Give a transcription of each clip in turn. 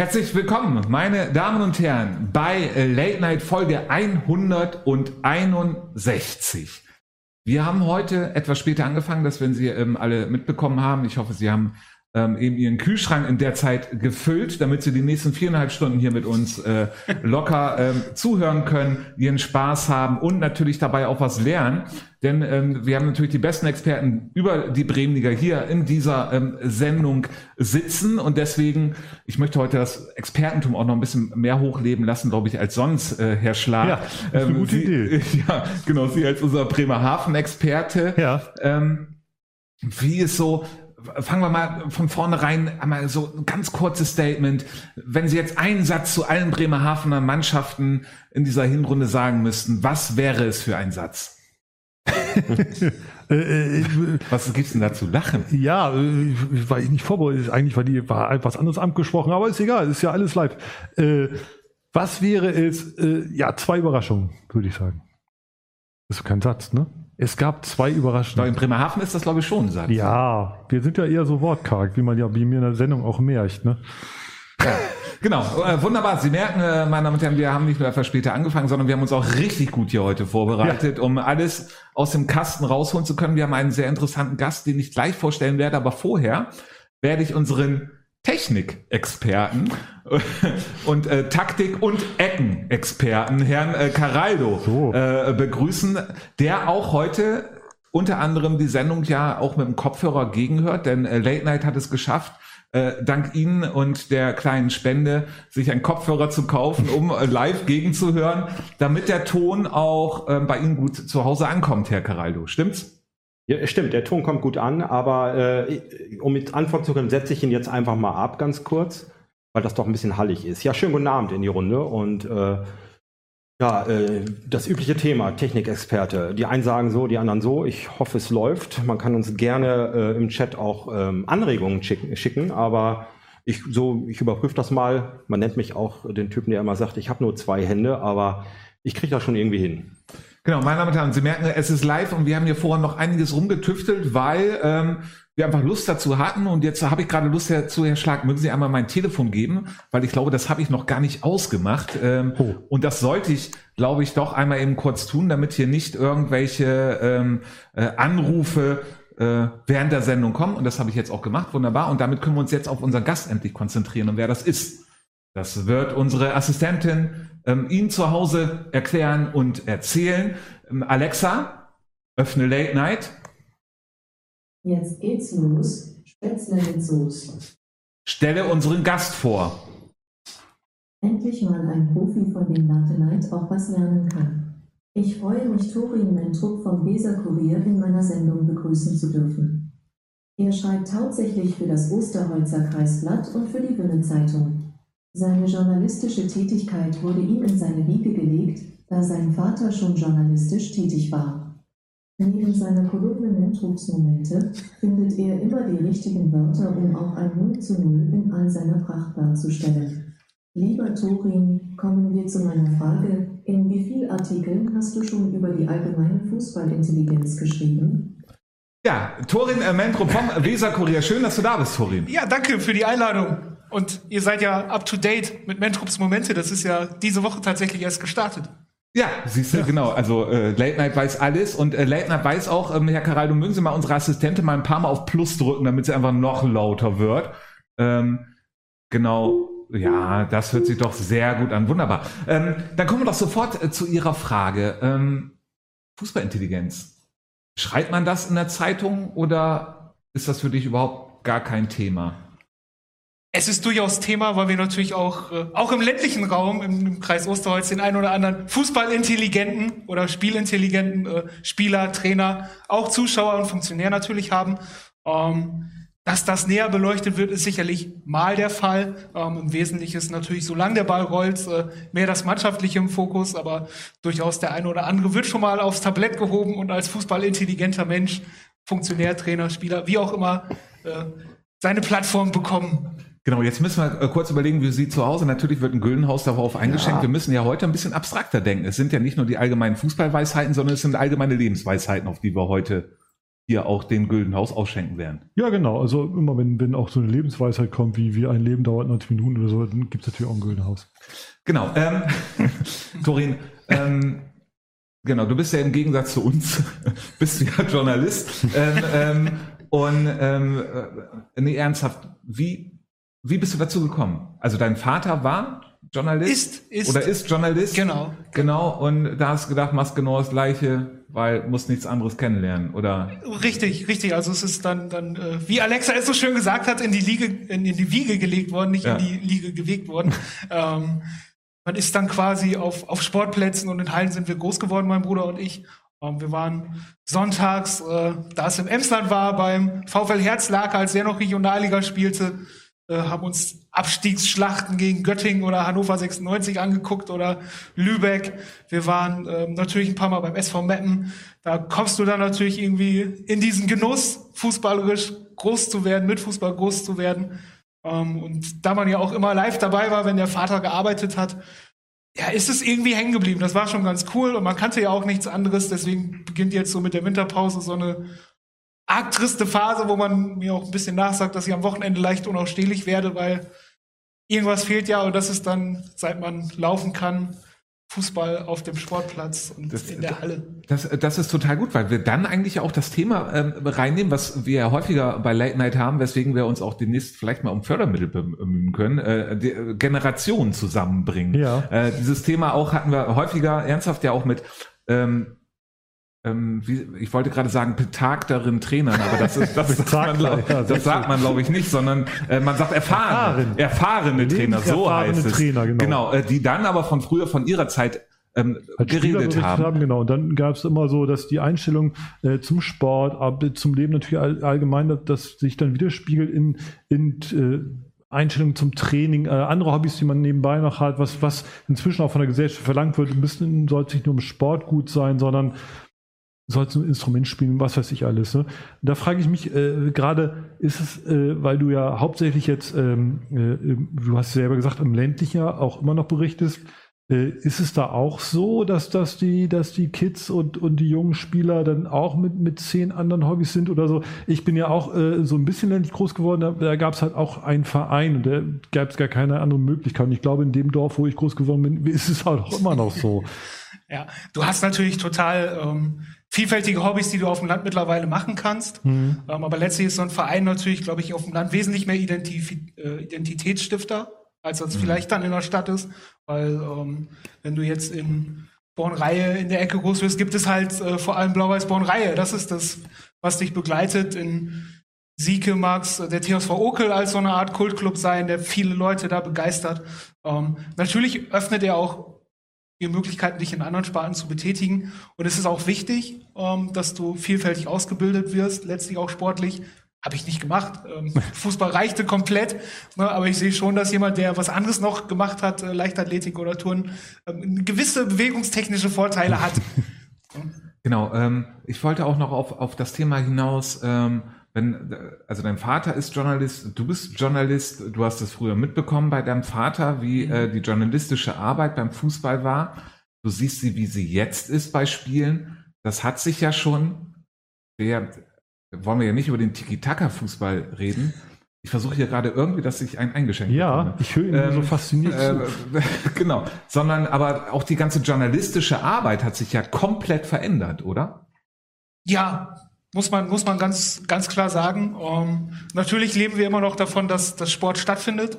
Herzlich willkommen, meine Damen und Herren, bei Late Night Folge 161. Wir haben heute etwas später angefangen, das werden Sie ähm, alle mitbekommen haben. Ich hoffe, Sie haben ähm, eben ihren Kühlschrank in der Zeit gefüllt, damit sie die nächsten viereinhalb Stunden hier mit uns äh, locker ähm, zuhören können, ihren Spaß haben und natürlich dabei auch was lernen. Denn ähm, wir haben natürlich die besten Experten über die Bremenliga hier in dieser ähm, Sendung sitzen und deswegen, ich möchte heute das Expertentum auch noch ein bisschen mehr hochleben lassen, glaube ich, als sonst, äh, Herr Schlag. Ja, das ist eine gute Sie, Idee. Ja, genau, Sie als unser Bremerhaven-Experte. Ja. Ähm, wie ist so, fangen wir mal von vornherein einmal so ein ganz kurzes Statement. Wenn Sie jetzt einen Satz zu allen Bremerhavener Mannschaften in dieser Hinrunde sagen müssten, was wäre es für ein Satz? Äh, äh, Was gibt's denn da zu lachen? ja, äh, ich nicht vorbereitet. Eigentlich war die war etwas anderes angesprochen, aber ist egal, ist ja alles live. Äh, was wäre es? Äh, ja, zwei Überraschungen, würde ich sagen. Das ist kein Satz, ne? Es gab zwei Überraschungen. in Bremerhaven ist das, glaube ich, schon ein Satz. Ja, wir sind ja eher so wortkarg, wie man ja wie mir in der Sendung auch merkt, ne? Genau, äh, wunderbar. Sie merken, äh, meine Damen und Herren, wir haben nicht nur etwas später angefangen, sondern wir haben uns auch richtig gut hier heute vorbereitet, um alles aus dem Kasten rausholen zu können. Wir haben einen sehr interessanten Gast, den ich gleich vorstellen werde, aber vorher werde ich unseren Technikexperten und äh, Taktik- und Eckenexperten, Herrn äh, Caraldo, So. äh, begrüßen, der auch heute unter anderem die Sendung ja auch mit dem Kopfhörer gegenhört, denn äh, Late Night hat es geschafft, äh, dank Ihnen und der kleinen Spende sich einen Kopfhörer zu kaufen, um äh, live gegenzuhören, damit der Ton auch äh, bei Ihnen gut zu Hause ankommt, Herr Caraldo. Stimmt's? Ja, stimmt, der Ton kommt gut an, aber äh, um mit antworten zu können, setze ich ihn jetzt einfach mal ab, ganz kurz, weil das doch ein bisschen hallig ist. Ja, schönen guten Abend in die Runde und äh, ja, äh, das übliche Thema, Technikexperte. Die einen sagen so, die anderen so. Ich hoffe, es läuft. Man kann uns gerne äh, im Chat auch ähm, Anregungen schicken, schicken, aber ich, so, ich überprüfe das mal. Man nennt mich auch den Typen, der immer sagt, ich habe nur zwei Hände, aber ich kriege das schon irgendwie hin. Genau, meine Damen und Herren, Sie merken, es ist live und wir haben hier vorher noch einiges rumgetüftelt, weil ähm, wir einfach Lust dazu hatten und jetzt habe ich gerade Lust dazu, Herr Schlag, mögen Sie einmal mein Telefon geben, weil ich glaube, das habe ich noch gar nicht ausgemacht. Ähm, Oh. und das sollte ich, glaube ich, doch einmal eben kurz tun, damit hier nicht irgendwelche ähm, äh, Anrufe äh, während der Sendung kommen. Und das habe ich jetzt auch gemacht, wunderbar. Und damit können wir uns jetzt auf unseren Gast endlich konzentrieren und wer das ist. Das wird unsere Assistentin ähm, Ihnen zu Hause erklären und erzählen. Ähm, Alexa, öffne Late Night. Jetzt geht's los. Spätzle mit Soße. Stelle unseren Gast vor. Endlich mal ein Profi, von dem Latte Night auch was lernen kann. Ich freue mich, Torin Mentrup vom Weser Kurier in meiner Sendung begrüßen zu dürfen. Er schreibt hauptsächlich für das Osterholzer Kreisblatt und für die Wünne Zeitung. Seine journalistische Tätigkeit wurde ihm in seine Wiege gelegt, da sein Vater schon journalistisch tätig war. Neben seiner Kolumne Mentrups Momente findet er immer die richtigen Wörter, um auch ein 0 zu 0 in all seiner Pracht darzustellen. Lieber Torin, kommen wir zu meiner Frage. In wie vielen Artikeln hast du schon über die allgemeine Fußballintelligenz geschrieben? Ja, Torin äh, Mentrup vom Weser Kurier. Schön, dass du da bist, Torin. Ja, danke für die Einladung. Und ihr seid ja up to date mit Mentrups Momente. Das ist ja diese Woche tatsächlich erst gestartet. Ja, siehst du, genau. Also äh, Late Night weiß alles und äh, Late Night weiß auch, ähm, Herr Caraldo, mögen Sie mal unsere Assistentin mal ein paar Mal auf Plus drücken, damit sie einfach noch lauter wird. Ähm, genau. Ja, das hört sich doch sehr gut an. Wunderbar. Ähm, dann kommen wir doch sofort äh, zu Ihrer Frage. Ähm, Fußballintelligenz. Schreibt man das in der Zeitung oder ist das für dich überhaupt gar kein Thema? Es ist durchaus Thema, weil wir natürlich auch, äh, auch im ländlichen Raum, im, im Kreis Osterholz, den einen oder anderen Fußballintelligenten oder Spielintelligenten äh, Spieler, Trainer, auch Zuschauer und Funktionär natürlich haben. Ähm, dass das näher beleuchtet wird, ist sicherlich mal der Fall. Ähm, Im Wesentlichen ist natürlich, solange der Ball rollt, äh, mehr das Mannschaftliche im Fokus, aber durchaus der eine oder andere wird schon mal aufs Tablett gehoben und als fußballintelligenter Mensch, Funktionär, Trainer, Spieler, wie auch immer, äh, seine Plattform bekommen. Genau, jetzt müssen wir äh, kurz überlegen, wie Sie zu Hause, natürlich wird ein Güllenhaus darauf eingeschenkt. Ja. Wir müssen ja heute ein bisschen abstrakter denken. Es sind ja nicht nur die allgemeinen Fußballweisheiten, sondern es sind allgemeine Lebensweisheiten, auf die wir heute hier auch den Gülden Haus ausschenken werden. Ja, genau. Also immer wenn, wenn auch so eine Lebensweisheit kommt, wie, wie ein Leben dauert 90 Minuten oder so, dann gibt es natürlich auch ein Güldenhaus. Genau. Ähm, Torin, ähm, genau, du bist ja im Gegensatz zu uns, bist du ja Journalist. Ähm, ähm, und ähm, äh, nee, ernsthaft, wie, wie bist du dazu gekommen? Also dein Vater war Journalist? Ist, ist. Oder ist Journalist? Genau. Genau, und da hast du gedacht, machst genau das Gleiche, weil musst nichts anderes kennenlernen, oder? Richtig, richtig. Also es ist dann, dann äh, wie Alexa es so schön gesagt hat, in die Liege, in, in die Wiege gelegt worden, nicht Ja. in die Liege gewegt worden. ähm, man ist dann quasi auf, auf Sportplätzen und in Hallen sind wir groß geworden, mein Bruder und ich. Ähm, wir waren sonntags, äh, da es im Emsland war, beim VfL Herzlaker, als der noch Regionalliga spielte, haben uns Abstiegsschlachten gegen Göttingen oder Hannover 96 angeguckt oder Lübeck. Wir waren ähm, natürlich ein paar Mal beim SV Meppen. Da kommst du dann natürlich irgendwie in diesen Genuss, fußballerisch groß zu werden, mit Fußball groß zu werden. Ähm, und da man ja auch immer live dabei war, wenn der Vater gearbeitet hat, ja, ist es irgendwie hängen geblieben. Das war schon ganz cool und man kannte ja auch nichts anderes. Deswegen beginnt jetzt so mit der Winterpause so eine arg triste Phase, wo man mir auch ein bisschen nachsagt, dass ich am Wochenende leicht unausstehlich werde, weil irgendwas fehlt ja und das ist dann, seit man laufen kann, Fußball auf dem Sportplatz und Das- in der Halle. Das, das ist total gut, weil wir dann eigentlich auch das Thema ähm, reinnehmen, was wir ja häufiger bei Late Night haben, weswegen wir uns auch demnächst vielleicht mal um Fördermittel bemühen können, äh, die, äh, Generationen zusammenbringen. Ja. Äh, dieses Thema auch hatten wir häufiger ernsthaft ja auch mit ähm, ähm, wie, ich wollte gerade sagen, betagteren Trainern, aber das ist, das sagt man, glaub, ja, das sagt man glaube ich nicht, sondern äh, man sagt erfahrene, Erfahren. erfahrene Trainer, so heißt es. Trainer, genau. genau äh, die dann aber von früher, von ihrer Zeit ähm, geredet berichtet haben. Genau. Und dann gab es immer so, dass die Einstellung äh, zum Sport, aber zum Leben natürlich all, allgemein, dass, das sich dann widerspiegelt in, in äh, Einstellungen zum Training, äh, andere Hobbys, die man nebenbei noch hat, was, was inzwischen auch von der Gesellschaft verlangt wird, ein bisschen soll es nicht nur im Sport gut sein, sondern sollst ein Instrument spielen, was weiß ich alles. Ne? Da frage ich mich äh, gerade, ist es, äh, weil du ja hauptsächlich jetzt, ähm, äh, du hast selber gesagt, im ländlichen ja auch immer noch berichtest, äh, ist es da auch so, dass, dass, die, dass die Kids und, und die jungen Spieler dann auch mit, mit zehn anderen Hobbys sind oder so? Ich bin ja auch äh, so ein bisschen ländlich groß geworden, da, da gab es halt auch einen Verein und da gab es gar keine andere Möglichkeit. Und ich glaube, in dem Dorf, wo ich groß geworden bin, ist es halt auch immer noch so. Ja, du hast natürlich total ähm, vielfältige Hobbys, die du auf dem Land mittlerweile machen kannst. Ähm, aber letztlich ist so ein Verein natürlich, glaube ich, auf dem Land wesentlich mehr Identif äh, Identitätsstifter, als das vielleicht dann in der Stadt ist. Weil ähm, wenn du jetzt in Bornreihe in der Ecke groß wirst, gibt es halt äh, vor allem Blau-Weiß Bornreihe. Das ist das, was dich begleitet. In Sieke mag's äh, der TSV Okel als so eine Art Kultclub sein, der viele Leute da begeistert. Ähm, natürlich öffnet er auch die Möglichkeiten, dich in anderen Sparten zu betätigen. Und es ist auch wichtig, ähm, dass du vielfältig ausgebildet wirst, letztlich auch sportlich. Habe ich nicht gemacht. Ähm, Fußball reichte komplett. Ne, aber ich sehe schon, dass jemand, der was anderes noch gemacht hat, äh, Leichtathletik oder Turnen, ähm, gewisse bewegungstechnische Vorteile hat. Genau, ähm, ich wollte auch noch auf, auf das Thema hinaus, ähm, wenn, äh, also dein Vater ist Journalist, du bist Journalist, du hast es früher mitbekommen bei deinem Vater, wie äh, die journalistische Arbeit beim Fußball war. Du siehst sie, wie sie jetzt ist bei Spielen. Das hat sich ja schon, wir, wollen wir ja nicht über den Tiki-Taka-Fußball reden. Ich versuche hier gerade irgendwie, dass ich ein Eingeschenk Ja, bekomme. ich höre ihn so Ähm, fasziniert zu. Äh, genau, sondern aber auch die ganze journalistische Arbeit hat sich ja komplett verändert, oder? Ja, muss man, muss man ganz, ganz klar sagen. Ähm, natürlich leben wir immer noch davon, dass, dass Sport stattfindet.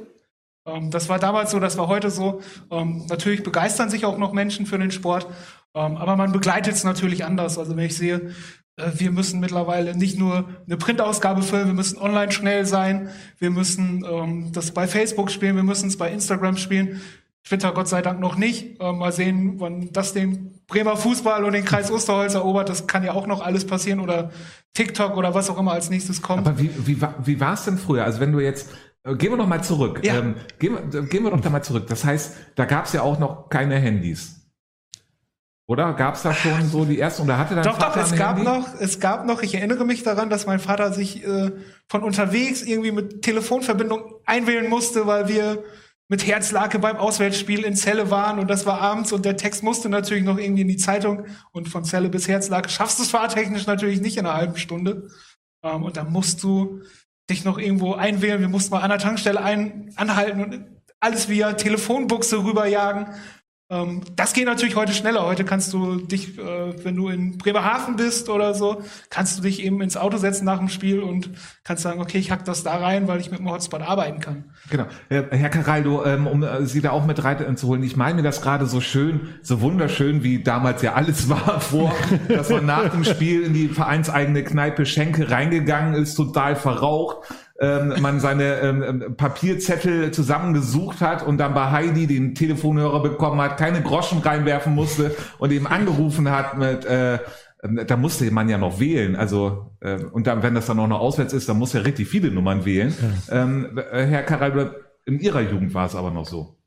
Ähm, das war damals so, das war heute so. Ähm, natürlich begeistern sich auch noch Menschen für den Sport, ähm, aber man begleitet es natürlich anders. Also wenn ich sehe, äh, wir müssen mittlerweile nicht nur eine Printausgabe füllen, wir müssen online schnell sein, wir müssen ähm, das bei Facebook spielen, wir müssen es bei Instagram spielen. Twitter Gott sei Dank noch nicht. Äh, mal sehen, wann das den Bremer Fußball und den Kreis Osterholz erobert. Das kann ja auch noch alles passieren oder TikTok oder was auch immer als nächstes kommt. Aber wie, wie, wie war es denn früher? Also wenn du jetzt, äh, gehen wir noch mal zurück. Ja. Ähm, gehen, wir, äh, gehen wir doch da mal zurück. Das heißt, da gab es ja auch noch keine Handys. Oder gab es da schon so die ersten? Oder hatte dein Doch, doch, Vater es ein gab Handy? noch, es gab noch, ich erinnere mich daran, dass mein Vater sich äh, von unterwegs irgendwie mit Telefonverbindung einwählen musste, weil wir mit Herzlake beim Auswärtsspiel in Celle waren und das war abends und der Text musste natürlich noch irgendwie in die Zeitung und von Celle bis Herzlake schaffst du es fahrtechnisch natürlich nicht in einer halben Stunde. Ähm, und dann musst du dich noch irgendwo einwählen. Wir mussten mal an der Tankstelle ein, anhalten und alles via Telefonbuchse rüberjagen. Ähm, das geht natürlich heute schneller. Heute kannst du dich, äh, wenn du in Bremerhaven bist oder so, kannst du dich eben ins Auto setzen nach dem Spiel und kannst sagen, okay, ich hack das da rein, weil ich mit dem Hotspot arbeiten kann. Genau. Herr Caraldo, ähm, um äh, Sie da auch mit reinzuholen, ich meine das gerade so schön, so wunderschön, wie damals ja alles war vor, dass man nach dem Spiel in die vereinseigene Kneipe Schenke reingegangen ist, total verraucht ähm, man seine ähm, ähm, Papierzettel zusammengesucht hat und dann bei Heidi den Telefonhörer bekommen hat, keine Groschen reinwerfen musste und eben angerufen hat mit äh, ähm, da musste man ja noch wählen, also äh, und dann, wenn das dann auch noch auswärts ist, dann muss ja richtig viele Nummern wählen. Ja. Ähm, äh, Herr Karel, in Ihrer Jugend war es aber noch so.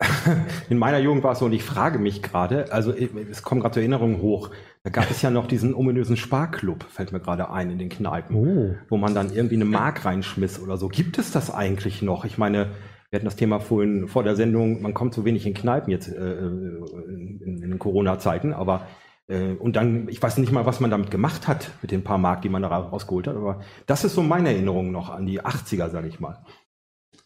In meiner Jugend war es so, und ich frage mich gerade, also es kommen gerade Erinnerungen hoch, da gab es ja noch diesen ominösen Sparklub, fällt mir gerade ein, in den Kneipen, oh. wo man dann irgendwie eine Mark reinschmiss oder so. Gibt es das eigentlich noch? Ich meine, wir hatten das Thema vorhin vor der Sendung, man kommt so wenig in Kneipen jetzt äh, in, in, in Corona-Zeiten, aber äh, und dann, ich weiß nicht mal, was man damit gemacht hat, mit den paar Mark, die man da rausgeholt hat, aber das ist so meine Erinnerung noch an die 80er, sage ich mal.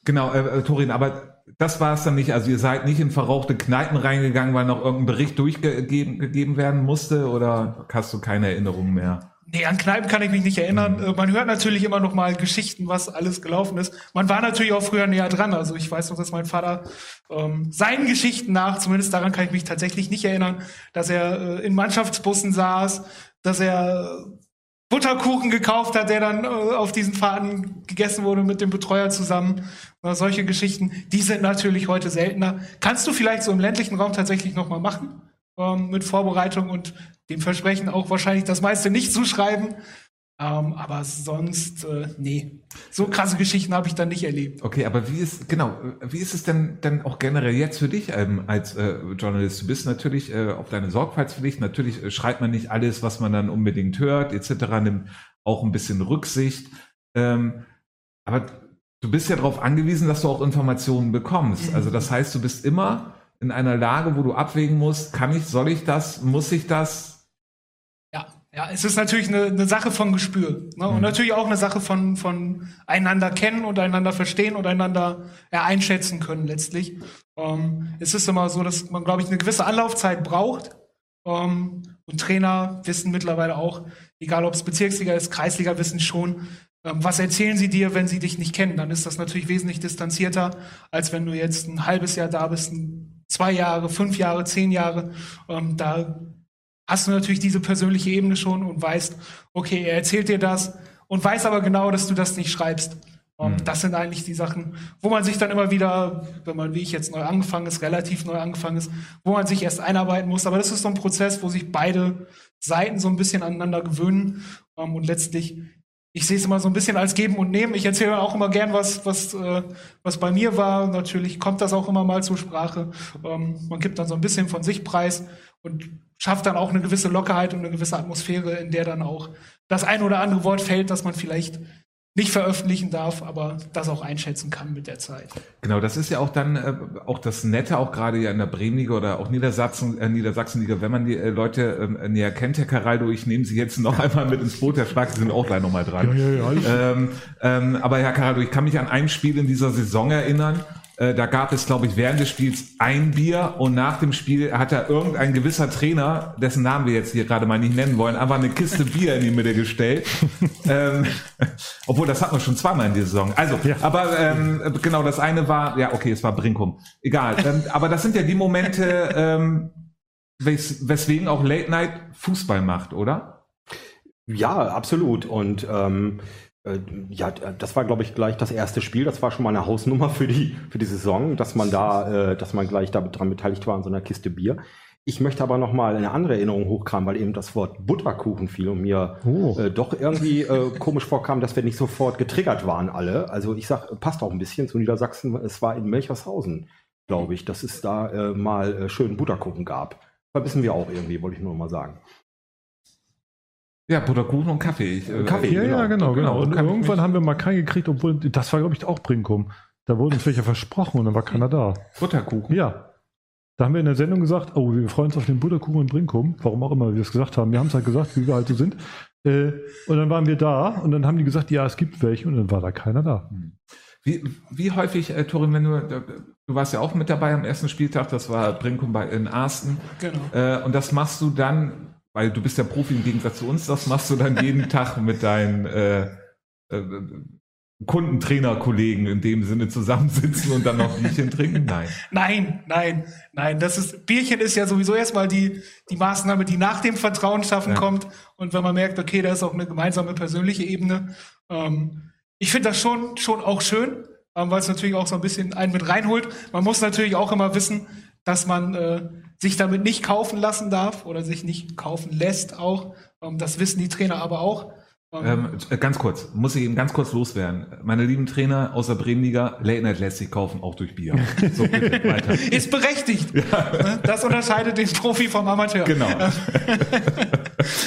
Genau, äh, äh, Torin, aber das war es dann nicht. Also ihr seid nicht in verrauchte Kneipen reingegangen, weil noch irgendein Bericht durchgegeben gegeben werden musste oder hast du keine Erinnerungen mehr? Nee, an Kneipen kann ich mich nicht erinnern. Mhm. Man hört natürlich immer noch mal Geschichten, was alles gelaufen ist. Man war natürlich auch früher näher dran. Also ich weiß noch, dass mein Vater ähm, seinen Geschichten nach, zumindest daran kann ich mich tatsächlich nicht erinnern, dass er äh, in Mannschaftsbussen saß, dass er Butterkuchen gekauft hat, der dann äh, auf diesen Fahrten gegessen wurde mit dem Betreuer zusammen. Oder solche Geschichten, die sind natürlich heute seltener. Kannst du vielleicht so im ländlichen Raum tatsächlich nochmal machen? Ähm, mit Vorbereitung und dem Versprechen auch wahrscheinlich das meiste nicht zuschreiben. Ähm, aber sonst, äh, nee. So krasse Geschichten habe ich dann nicht erlebt. Okay, aber wie ist, genau, wie ist es denn denn auch generell jetzt für dich ähm, als äh, Journalist? Du bist natürlich äh, auf deine Sorgfaltspflicht. Natürlich äh, schreibt man nicht alles, was man dann unbedingt hört, etc. Nimmt auch ein bisschen Rücksicht. Ähm, aber du bist ja darauf angewiesen, dass du auch Informationen bekommst. Also das heißt, du bist immer in einer Lage, wo du abwägen musst, kann ich, soll ich das, muss ich das? Ja, es ist natürlich eine, eine Sache von Gespür. Ne? Und mhm. natürlich auch eine Sache von, von einander kennen und einander verstehen und einander ja, einschätzen können letztlich. Ähm, es ist immer so, dass man, glaube ich, eine gewisse Anlaufzeit braucht. Ähm, und Trainer wissen mittlerweile auch, egal ob es Bezirksliga ist, Kreisliga wissen schon, ähm, was erzählen sie dir, wenn sie dich nicht kennen. Dann ist das natürlich wesentlich distanzierter, als wenn du jetzt ein halbes Jahr da bist, zwei Jahre, fünf Jahre, zehn Jahre. Ähm, da hast du natürlich diese persönliche Ebene schon und weißt, okay, er erzählt dir das und weiß aber genau, dass du das nicht schreibst. Mhm. das sind eigentlich die Sachen, wo man sich dann immer wieder, wenn man wie ich jetzt neu angefangen ist, relativ neu angefangen ist, wo man sich erst einarbeiten muss. Aber das ist so ein Prozess, wo sich beide Seiten so ein bisschen aneinander gewöhnen. Ähm, und letztlich, ich sehe es immer so ein bisschen als Geben und Nehmen. Ich erzähle auch immer gern, was, was, äh, was bei mir war. Natürlich kommt das auch immer mal zur Sprache. Ähm, man gibt dann so ein bisschen von sich preis und schafft dann auch eine gewisse Lockerheit und eine gewisse Atmosphäre, in der dann auch das ein oder andere Wort fällt, das man vielleicht nicht veröffentlichen darf, aber das auch einschätzen kann mit der Zeit. Genau, das ist ja auch dann äh, auch das Nette, auch gerade ja in der Bremenliga oder auch Niedersachsen, äh, Niedersachsenliga, wenn man die äh, Leute äh, näher kennt, Herr Caraldo, ich nehme Sie jetzt noch einmal mit ins Boot, Herr Schlag, Sie sind auch gleich nochmal dran. Ja, ja, ja, ähm, ähm, aber Herr Caraldo, ich kann mich an ein Spiel in dieser Saison erinnern, äh, da gab es, glaube ich, während des Spiels ein Bier und nach dem Spiel hat da irgendein gewisser Trainer, dessen Namen wir jetzt hier gerade mal nicht nennen wollen, einfach eine Kiste Bier in die Mitte gestellt. ähm, obwohl, das hat man schon zweimal in dieser Saison. Also, ja. aber ähm, genau, das eine war, ja, okay, es war Brinkum. Egal. Ähm, aber das sind ja die Momente, ähm, wes weswegen auch Late Night Fußball macht, oder? Ja, absolut. Und ähm, äh, ja, das war, glaube ich, gleich das erste Spiel. Das war schon mal eine Hausnummer für die, für die Saison, dass man da, äh, dass man gleich daran beteiligt war an so einer Kiste Bier. Ich möchte aber noch mal eine andere Erinnerung hochkramen, weil eben das Wort Butterkuchen fiel und mir oh. äh, doch irgendwie äh, komisch vorkam, dass wir nicht sofort getriggert waren alle. Also ich sag, passt auch ein bisschen zu Niedersachsen. Es war in Melchershausen, glaube ich, dass es da äh, mal äh, schön Butterkuchen gab. Verbissen wir auch irgendwie, wollte ich nur mal sagen. Ja, Butterkuchen und Kaffee. Ich, äh, Kaffee, ja, genau. ja, genau, genau. Und irgendwann haben wir mal keinen gekriegt, obwohl, das war, glaube ich, auch Brinkum. Da wurden uns welche versprochen und dann war keiner da. Butterkuchen. Ja. Da haben wir in der Sendung gesagt, oh, wir freuen uns auf den Butterkuchen in Brinkum. Warum auch immer wir es gesagt haben. Wir haben es halt gesagt, wie wir halt so sind. Äh, und dann waren wir da und dann haben die gesagt, ja, es gibt welche und dann war da keiner da. Wie, wie häufig, äh, Torin, wenn du, du warst ja auch mit dabei am ersten Spieltag, das war Brinkum bei, in Arsten. Genau. Äh, und das machst du dann, weil du bist ja Profi im Gegensatz zu uns, das machst du dann jeden Tag mit deinen äh, äh, Kundentrainerkollegen in dem Sinne zusammensitzen und dann noch Bierchen trinken? Nein. Nein, nein, nein. Das ist, Bierchen ist ja sowieso erstmal die, die Maßnahme, die nach dem Vertrauen schaffen Ja. kommt. Und wenn man merkt, okay, da ist auch eine gemeinsame persönliche Ebene. Ähm, ich finde das schon, schon auch schön, ähm, weil es natürlich auch so ein bisschen einen mit reinholt. Man muss natürlich auch immer wissen, dass man äh, sich damit nicht kaufen lassen darf oder sich nicht kaufen lässt auch. Ähm, das wissen die Trainer aber auch. Ähm, äh, ganz kurz, muss ich eben ganz kurz loswerden. Meine lieben Trainer aus der Bremenliga, Late Night lässt sich kaufen, auch durch Bier. So, bitte, weiter. ist berechtigt. Ne? Das unterscheidet den Profi vom Amateur. Genau.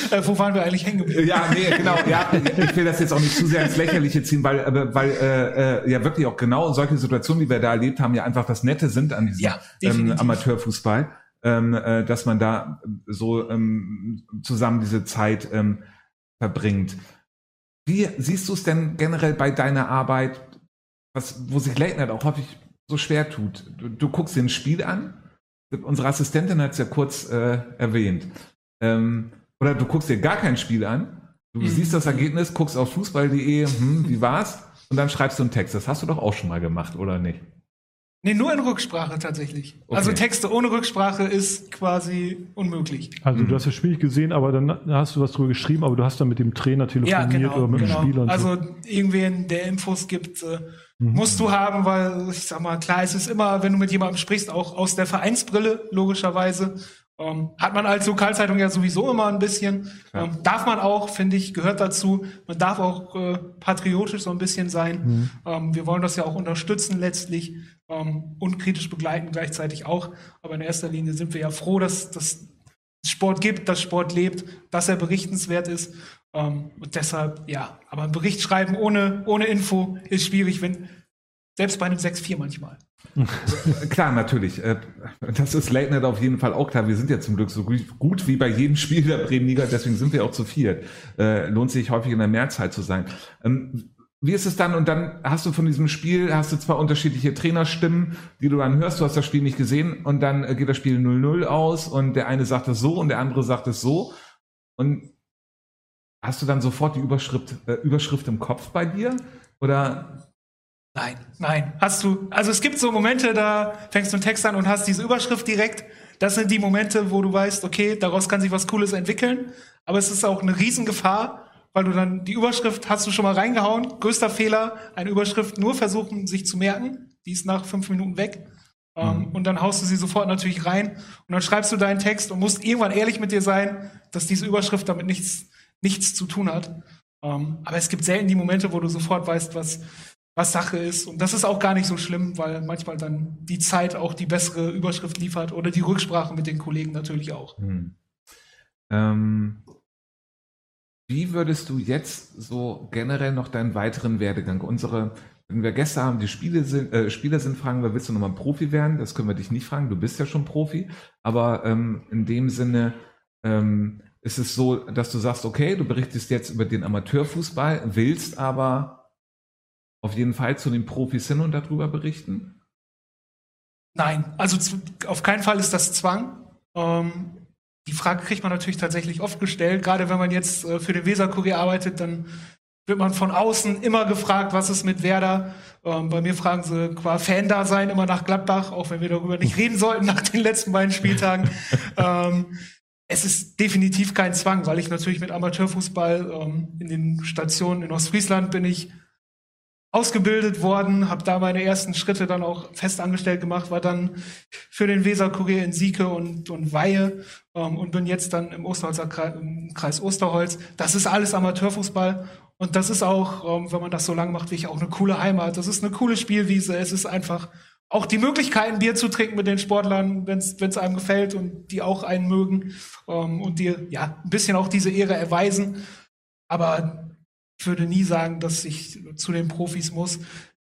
Äh, wo waren wir eigentlich hängen geblieben? Ja, nee, genau. Ja, ich will das jetzt auch nicht zu sehr ins Lächerliche ziehen, weil, äh, weil äh, ja wirklich auch genau solche Situationen, die wir da erlebt haben, ja einfach das Nette sind an diesem Ja, ähm. Amateurfußball, ähm, äh, dass man da so ähm, zusammen diese Zeit ähm, verbringt. Wie siehst du es denn generell bei deiner Arbeit, was, wo sich Night auch häufig so schwer tut? Du, du guckst dir ein Spiel an, unsere Assistentin hat es ja kurz äh, erwähnt. Ähm, oder du guckst dir gar kein Spiel an, du Mhm. siehst das Ergebnis, guckst auf fußball.de, hm, wie war's? Und dann schreibst du einen Text. Das hast du doch auch schon mal gemacht, oder nicht? Nee, nur in Rücksprache tatsächlich. Okay. Also Texte ohne Rücksprache ist quasi unmöglich. Also Mhm. du hast das Spiel nicht gesehen, aber dann hast du was drüber geschrieben, aber du hast dann mit dem Trainer telefoniert Ja, genau. oder mit dem genau. Spieler. Und so. Also irgendwen, der Infos gibt, äh, Mhm. musst du haben, weil ich sag mal, klar, es ist immer, wenn du mit jemandem sprichst, auch aus der Vereinsbrille, logischerweise. Ähm, hat man als Lokalzeitung ja sowieso immer ein bisschen. Ähm, darf man auch, finde ich, gehört dazu. Man darf auch äh, patriotisch so ein bisschen sein. Mhm. Ähm, wir wollen das ja auch unterstützen letztlich ähm, und kritisch begleiten gleichzeitig auch. Aber in erster Linie sind wir ja froh, dass es Sport gibt, dass Sport lebt, dass er berichtenswert ist. Ähm, und deshalb, ja, aber ein Bericht schreiben ohne, ohne Info ist schwierig, wenn, selbst bei einem 6-4 manchmal. Klar, natürlich. Äh, Das ist Late Night auf jeden Fall auch klar. Wir sind ja zum Glück so gut- wie bei jedem Spiel der Bremenliga, deswegen sind wir auch zu viert. Äh, lohnt sich häufig in der Mehrzahl zu sein. Ähm, Wie ist es dann? Und dann hast du von diesem Spiel, hast du zwei unterschiedliche Trainerstimmen, die du dann hörst. Du hast das Spiel nicht gesehen und dann äh, geht das Spiel 0-0 aus und der eine sagt es so und der andere sagt es so. Und hast du dann sofort die Überschrift, äh, Überschrift im Kopf bei dir? Oder Nein, nein. Hast du, also es gibt so Momente, da fängst du einen Text an und hast diese Überschrift direkt. Das sind die Momente, wo du weißt, okay, daraus kann sich was Cooles entwickeln. Aber es ist auch eine Riesengefahr, weil du dann die Überschrift hast du schon mal reingehauen. Größter Fehler, eine Überschrift nur versuchen, sich zu merken. Die ist nach fünf Minuten weg. Ähm, und dann haust du sie sofort natürlich rein. Und dann schreibst du deinen Text und musst irgendwann ehrlich mit dir sein, dass diese Überschrift damit nichts, nichts zu tun hat. Ähm, aber es gibt selten die Momente, wo du sofort weißt, was, was Sache ist. Und das ist auch gar nicht so schlimm, weil manchmal dann die Zeit auch die bessere Überschrift liefert oder die Rücksprache mit den Kollegen natürlich auch. Hm. Ähm, wie würdest du jetzt so generell noch deinen weiteren Werdegang? Unsere, wenn wir Gäste haben, die Spiele sind, äh, Spieler sind, fragen wir, willst du nochmal Profi werden? Das können wir dich nicht fragen, du bist ja schon Profi. Aber ähm, in dem Sinne ähm, ist es so, dass du sagst, okay, du berichtest jetzt über den Amateurfußball, willst aber auf jeden Fall zu den Profis hin und darüber berichten? Nein, also z- auf keinen Fall ist das Zwang. Ähm, die Frage kriegt man natürlich tatsächlich oft gestellt. Gerade wenn man jetzt äh, für den Weserkurier arbeitet, dann wird man von außen immer gefragt, was ist mit Werder. Ähm, bei mir fragen sie qua Fan-Dasein immer nach Gladbach, auch wenn wir darüber nicht reden sollten nach den letzten beiden Spieltagen. ähm, es ist definitiv kein Zwang, weil ich natürlich mit Amateurfußball ähm, in den Stationen in Ostfriesland bin ich ausgebildet worden, habe da meine ersten Schritte dann auch festangestellt gemacht, war dann für den Weserkurier in Sieke und, und Weihe ähm, und bin jetzt dann im Osterholzer Kreis, im Kreis Osterholz. Das ist alles Amateurfußball und das ist auch, ähm, wenn man das so lang macht wie ich, auch eine coole Heimat. Das ist eine coole Spielwiese. Es ist einfach auch die Möglichkeit, ein Bier zu trinken mit den Sportlern, wenn es einem gefällt und die auch einen mögen ähm, und dir ja ein bisschen auch diese Ehre erweisen. Aber ich würde nie sagen, dass ich zu den Profis muss.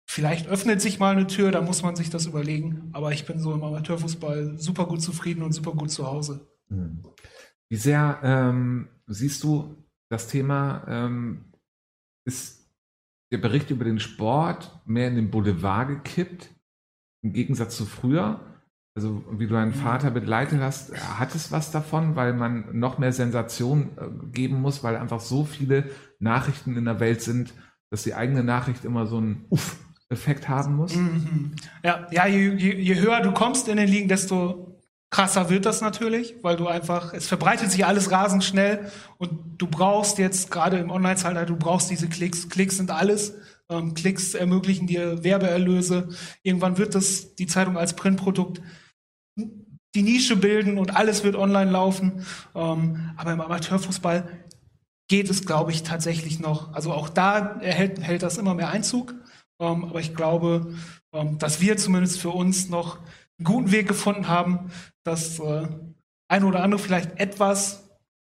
Vielleicht öffnet sich mal eine Tür, da muss man sich das überlegen. Aber ich bin so im Amateurfußball super gut zufrieden und super gut zu Hause. Hm. Wie sehr ähm, siehst du das Thema, ähm, ist der Bericht über den Sport mehr in den Boulevard gekippt, im Gegensatz zu früher? Also wie du deinen Mhm. Vater begleitet hast, hat es was davon, weil man noch mehr Sensation äh, geben muss, weil einfach so viele Nachrichten in der Welt sind, dass die eigene Nachricht immer so einen Uff-Effekt haben muss? Mhm. Ja, ja je, je, je höher du kommst in den Ligen, desto krasser wird das natürlich, weil du einfach, es verbreitet sich alles rasend schnell und du brauchst jetzt gerade im Online-Zeitalter, du brauchst diese Klicks. Klicks sind alles. Ähm, Klicks ermöglichen dir Werbeerlöse. Irgendwann wird das die Zeitung als Printprodukt die Nische bilden und alles wird online laufen. Ähm, aber im Amateurfußball geht es, glaube ich, tatsächlich noch. Also auch da erhält, hält das immer mehr Einzug. Ähm, aber ich glaube, ähm, dass wir zumindest für uns noch einen guten Weg gefunden haben, dass äh, ein oder andere vielleicht etwas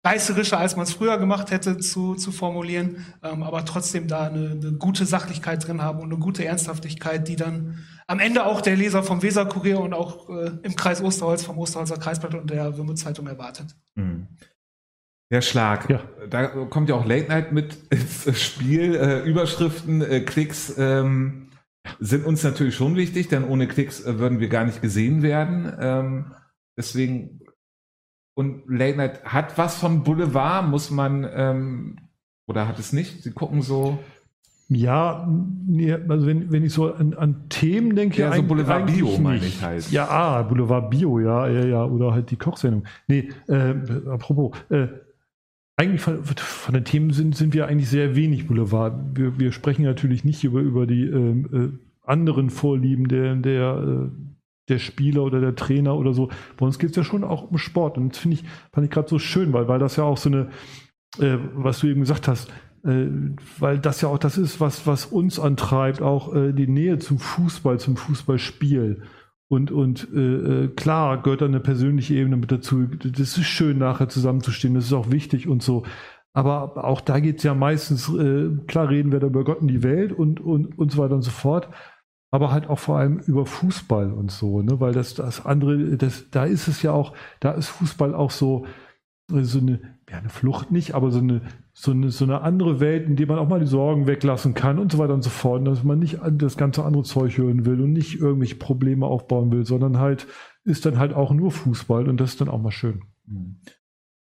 reißerischer, als man es früher gemacht hätte, zu, zu formulieren, ähm, aber trotzdem da eine, eine gute Sachlichkeit drin haben und eine gute Ernsthaftigkeit, die dann am Ende auch der Leser vom Weserkurier und auch äh, im Kreis Osterholz vom Osterholzer Kreisblatt und der Würme Zeitung erwartet. Mhm. Der Schlag. Ja. Da kommt ja auch Late Night mit ins Spiel. Äh, Überschriften, äh, Klicks ähm, sind uns natürlich schon wichtig, denn ohne Klicks äh, würden wir gar nicht gesehen werden. Ähm, deswegen und Late Night hat was von Boulevard, muss man ähm, oder hat es nicht? Sie gucken so. Ja, nee, also wenn, wenn ich so an, an Themen denke, Ja, so Boulevard Bio meine nicht. ich halt. Ja, ah, Boulevard Bio, ja, ja, ja, oder halt die Kochsendung. Nee, äh, apropos, äh, eigentlich von, von den Themen sind, sind wir eigentlich sehr wenig Boulevard. Wir, wir sprechen natürlich nicht über, über die ähm, äh, anderen Vorlieben der, der, äh, der Spieler oder der Trainer oder so. Bei uns geht es ja schon auch um Sport. Und das finde ich, fand ich gerade so schön, weil, weil das ja auch so eine, äh, was du eben gesagt hast, äh, weil das ja auch das ist, was, was uns antreibt, auch äh, die Nähe zum Fußball, zum Fußballspiel. Und, und äh, äh, klar gehört da eine persönliche Ebene mit dazu. Das ist schön, nachher zusammenzustehen, das ist auch wichtig und so. Aber auch da geht es ja meistens, äh, klar reden wir da über Gott und die Welt und, und, und so weiter und so fort. Aber halt auch vor allem über Fußball und so, ne? Weil das, das andere, das, da ist es ja auch, da ist Fußball auch so, so eine, ja, eine Flucht nicht, aber so eine, so eine, so eine andere Welt, in der man auch mal die Sorgen weglassen kann und so weiter und so fort. Dass man nicht das ganze andere Zeug hören will und nicht irgendwelche Probleme aufbauen will, sondern halt ist dann halt auch nur Fußball und das ist dann auch mal schön.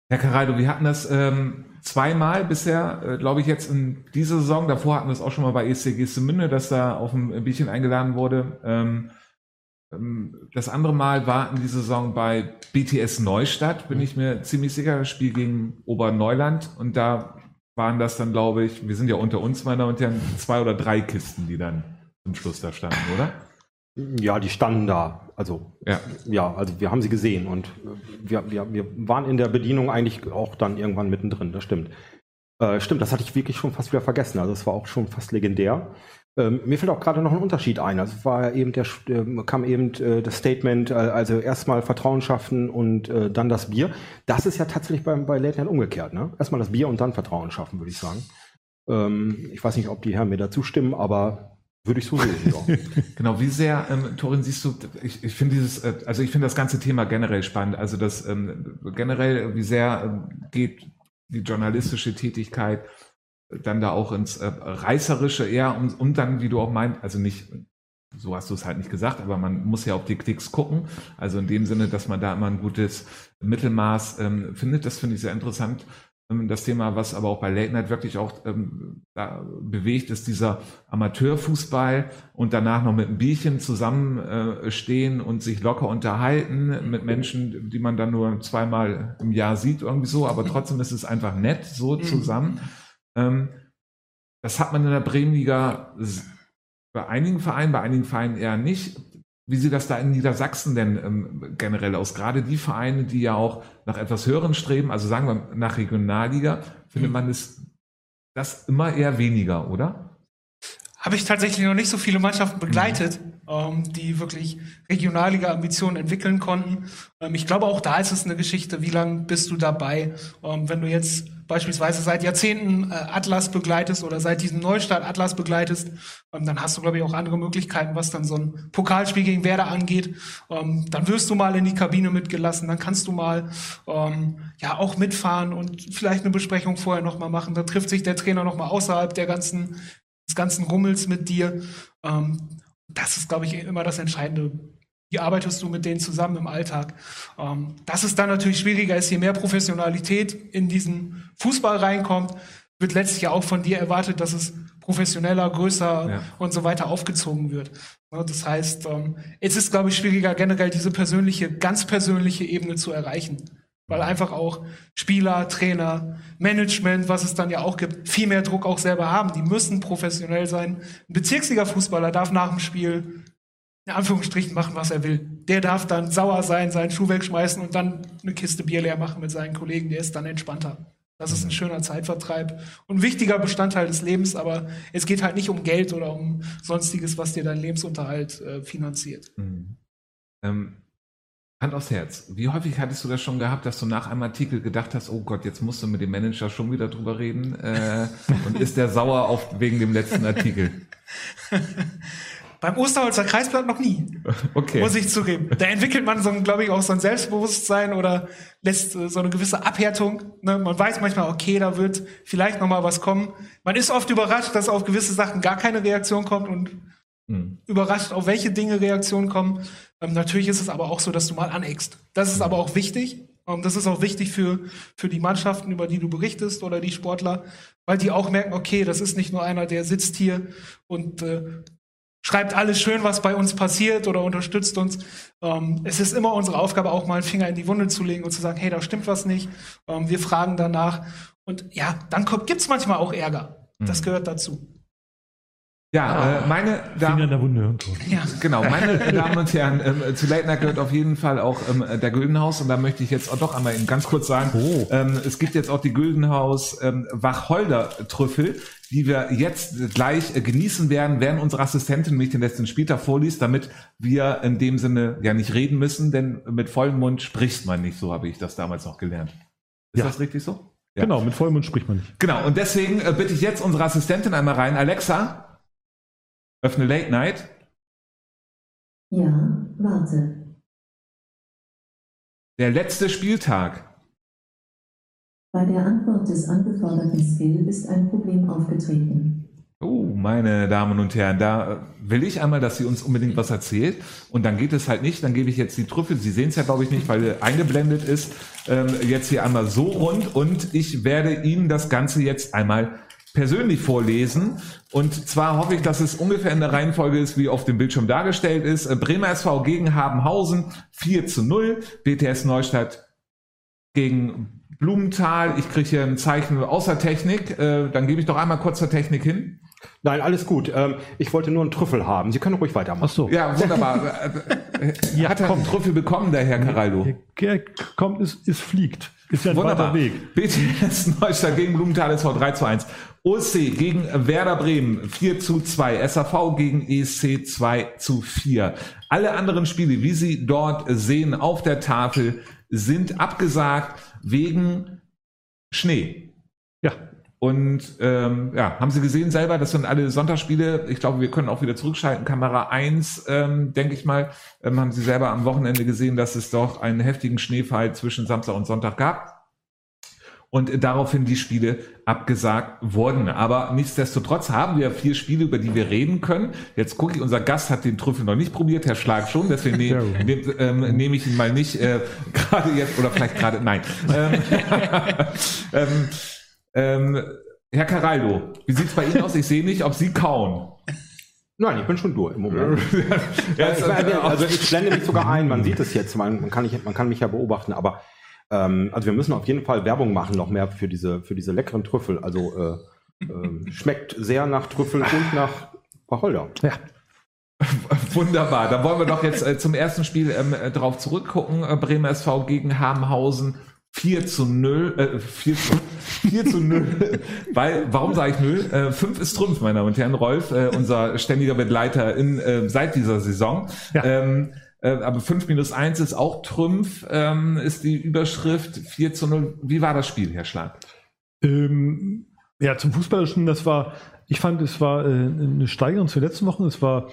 Herr Caraldo, wir hatten das ähm, zweimal bisher, äh, glaube ich, jetzt in dieser Saison. Davor hatten wir es auch schon mal bei ESC Gestemünde, dass da auf ein Bierchen eingeladen wurde. Ähm, das andere Mal war in dieser Saison bei BTS Neustadt, bin ich mir ziemlich sicher, das Spiel gegen Oberneuland. Und da waren das dann, glaube ich, wir sind ja unter uns, meine Damen und Herren, zwei oder drei Kisten, die dann zum Schluss da standen, oder? Ja, die standen da. Also, Ja. ja, also wir haben sie gesehen und wir, wir, wir waren in der Bedienung eigentlich auch dann irgendwann mittendrin, das stimmt. Äh, stimmt, das hatte ich wirklich schon fast wieder vergessen. Also es war auch schon fast legendär. Ähm, mir fällt auch gerade noch ein Unterschied ein. Also war eben der äh, kam eben äh, das Statement, äh, also erstmal Vertrauen schaffen und äh, dann das Bier. Das ist ja tatsächlich beim, bei Late Night umgekehrt, ne? Erstmal das Bier und dann Vertrauen schaffen, würde ich sagen. Ähm, ich weiß nicht, ob die Herren mir dazu stimmen, aber würde ich so sehen, ja. Genau, wie sehr, ähm, Torin, siehst du, ich, ich finde dieses, also ich finde das ganze Thema generell spannend. Also das ähm, generell, wie sehr ähm, geht die journalistische Tätigkeit dann da auch ins äh, Reißerische eher und, und dann, wie du auch meinst, also nicht, so hast du es halt nicht gesagt, aber man muss ja auf die Klicks gucken. Also in dem Sinne, dass man da immer ein gutes Mittelmaß ähm, findet, das finde ich sehr interessant. Ähm, Das Thema, was aber auch bei Late Night wirklich auch ähm, da bewegt, ist dieser Amateurfußball und danach noch mit einem Bierchen zusammenstehen äh, und sich locker unterhalten mit Menschen, die man dann nur zweimal im Jahr sieht, irgendwie so, aber trotzdem ist es einfach nett so zusammen. Ähm, das hat man in der Bremenliga bei einigen Vereinen, bei einigen Vereinen eher nicht. Wie sieht das da in Niedersachsen denn ähm, generell aus? Gerade die Vereine, die ja auch nach etwas höheren streben, also sagen wir nach Regionalliga, findet man es das immer eher weniger, oder? Habe ich tatsächlich noch nicht so viele Mannschaften begleitet, ähm, die wirklich Regionalliga-Ambitionen entwickeln konnten. Ich glaube, auch da ist es eine Geschichte, wie lange bist du dabei? Wenn du jetzt beispielsweise seit Jahrzehnten äh, Atlas begleitest oder seit diesem Neustart Atlas begleitest, ähm, dann hast du, glaube ich, auch andere Möglichkeiten, was dann so ein Pokalspiel gegen Werder angeht. Ähm, dann wirst du mal in die Kabine mitgelassen, dann kannst du mal ähm, ja auch mitfahren und vielleicht eine Besprechung vorher nochmal machen. Da trifft sich der Trainer nochmal außerhalb der ganzen, des ganzen Rummels mit dir. Ähm, das ist, glaube ich, immer das Entscheidende wie arbeitest du mit denen zusammen im Alltag? Ähm, dass es dann natürlich schwieriger ist, je mehr Professionalität in diesen Fußball reinkommt, wird letztlich ja auch von dir erwartet, dass es professioneller, größer ja. und so weiter aufgezogen wird. Das heißt, ähm, es ist, glaube ich, schwieriger, generell diese persönliche, ganz persönliche Ebene zu erreichen. Weil einfach auch Spieler, Trainer, Management, was es dann ja auch gibt, viel mehr Druck auch selber haben. Die müssen professionell sein. Ein Bezirksliga-Fußballer darf nach dem Spiel in Anführungsstrichen machen, was er will. Der darf dann sauer sein, seinen Schuh wegschmeißen und dann eine Kiste Bier leer machen mit seinen Kollegen. Der ist dann entspannter. Das ist ein mhm. schöner Zeitvertreib und ein wichtiger Bestandteil des Lebens, aber es geht halt nicht um Geld oder um sonstiges, was dir deinen Lebensunterhalt äh, finanziert. Mhm. Ähm, Hand aufs Herz. Wie häufig hattest du das schon gehabt, dass du nach einem Artikel gedacht hast, oh Gott, jetzt musst du mit dem Manager schon wieder drüber reden äh, und ist der sauer auf wegen dem letzten Artikel? Beim Osterholzer Kreisblatt noch nie. Okay. Muss ich zugeben. Da entwickelt man so, glaube ich, auch so ein Selbstbewusstsein oder lässt äh, so eine gewisse Abhärtung. Ne? Man weiß manchmal, okay, da wird vielleicht noch mal was kommen. Man ist oft überrascht, dass auf gewisse Sachen gar keine Reaktion kommt und hm. überrascht, auf welche Dinge Reaktionen kommen. Ähm, natürlich ist es aber auch so, dass du mal aneckst. Das ist hm. aber auch wichtig. Ähm, das ist auch wichtig für, für die Mannschaften, über die du berichtest oder die Sportler, weil die auch merken, okay, das ist nicht nur einer, der sitzt hier und äh, schreibt alles schön, was bei uns passiert oder unterstützt uns. Ähm, es ist immer unsere Aufgabe, auch mal einen Finger in die Wunde zu legen und zu sagen, hey, da stimmt was nicht. Ähm, wir fragen danach. Und ja, dann gibt es manchmal auch Ärger. Das mhm. gehört dazu. Ja, äh, meine Damen, in der Wunde und so. ja. genau, meine Damen und Herren, ähm, zu Night gehört auf jeden Fall auch ähm, der Güldenhaus und da möchte ich jetzt auch doch einmal eben ganz kurz sagen, oh. ähm, es gibt jetzt auch die Güldenhaus ähm, Wacholder Trüffel, die wir jetzt gleich äh, genießen werden, während unsere Assistentin mich den letzten Spieltag vorliest, damit wir in dem Sinne ja nicht reden müssen, denn mit vollem Mund spricht man nicht, so habe ich das damals noch gelernt. Ist ja. das richtig so? Ja. Genau, mit vollem Mund spricht man nicht. Genau, und deswegen äh, bitte ich jetzt unsere Assistentin einmal rein. Alexa, Öffne Late Night. Ja, warte. Der letzte Spieltag. Bei der Antwort des angeforderten Skill ist ein Problem aufgetreten. Oh, meine Damen und Herren, da will ich einmal, dass sie uns unbedingt was erzählt. Und dann geht es halt nicht. Dann gebe ich jetzt die Trüffel. Sie sehen es ja, glaube ich, nicht, weil eingeblendet ist. Ähm, jetzt hier einmal so rund. Und ich werde Ihnen das Ganze jetzt einmal persönlich vorlesen. Und zwar hoffe ich, dass es ungefähr in der Reihenfolge ist, wie auf dem Bildschirm dargestellt ist. Äh, Bremer SV gegen Habenhausen 4 zu 0. BTS Neustadt gegen Blumenthal. Ich kriege hier ein Zeichen außer Technik. Äh, dann gebe ich doch einmal kurz zur Technik hin. Nein, alles gut. Ähm, ich wollte nur einen Trüffel haben. Sie können ruhig weitermachen. Ach so. Ja, wunderbar. Äh, ja, Hat er einen Trüffel bekommen, der Herr Caraldo? Kommt, es, es fliegt. Ist ja ein Wunderbar. weiter Weg. BTS Neustadt gegen Blumenthal SV 3 zu 1. OSC gegen Werder Bremen 4 zu 2, SAV gegen ESC 2 zu 4. Alle anderen Spiele, wie Sie dort sehen auf der Tafel, sind abgesagt wegen Schnee. Ja. Und ähm, ja, haben Sie gesehen selber, das sind alle Sonntagsspiele. Ich glaube, wir können auch wieder zurückschalten. Kamera 1, ähm, denke ich mal, ähm, haben Sie selber am Wochenende gesehen, dass es doch einen heftigen Schneefall zwischen Samstag und Sonntag gab und daraufhin die Spiele abgesagt wurden. Aber nichtsdestotrotz haben wir vier Spiele, über die wir reden können. Jetzt gucke ich, unser Gast hat den Trüffel noch nicht probiert, Herr Schlag schon, deswegen nehme nehm, ähm, nehm ich ihn mal nicht äh, gerade jetzt oder vielleicht gerade, nein. Ähm, ähm, ähm, Herr Caraldo, wie sieht's bei Ihnen aus? Ich sehe nicht, ob Sie kauen. Nein, ich bin schon durch im Moment. ja, also ich blende mich sogar ein, man sieht es jetzt, man, man, kann, ich, man kann mich ja beobachten, aber ähm, also wir müssen auf jeden Fall Werbung machen, noch mehr für diese, für diese leckeren Trüffel. Also äh, äh, schmeckt sehr nach Trüffel und nach Wacholder. Ja. Wunderbar. Da wollen wir doch jetzt äh, zum ersten Spiel ähm, äh, drauf zurückgucken. Äh, Bremer SV gegen Habenhausen. 4 zu 0, äh, 4 zu, 4 zu 0, weil, warum sage ich 0? Äh, 5 ist Trumpf, meine Damen und Herren. Rolf, äh, unser ständiger Begleiter in, äh, seit dieser Saison. Ja. Ähm, äh, aber 5 minus 1 ist auch Trümpf, ähm, ist die Überschrift 4 zu 0. Wie war das Spiel, Herr Schlag? Ähm, ja, zum Fußballerischen, das war, ich fand, es war äh, eine Steigerung zu den letzten Wochen. Es war,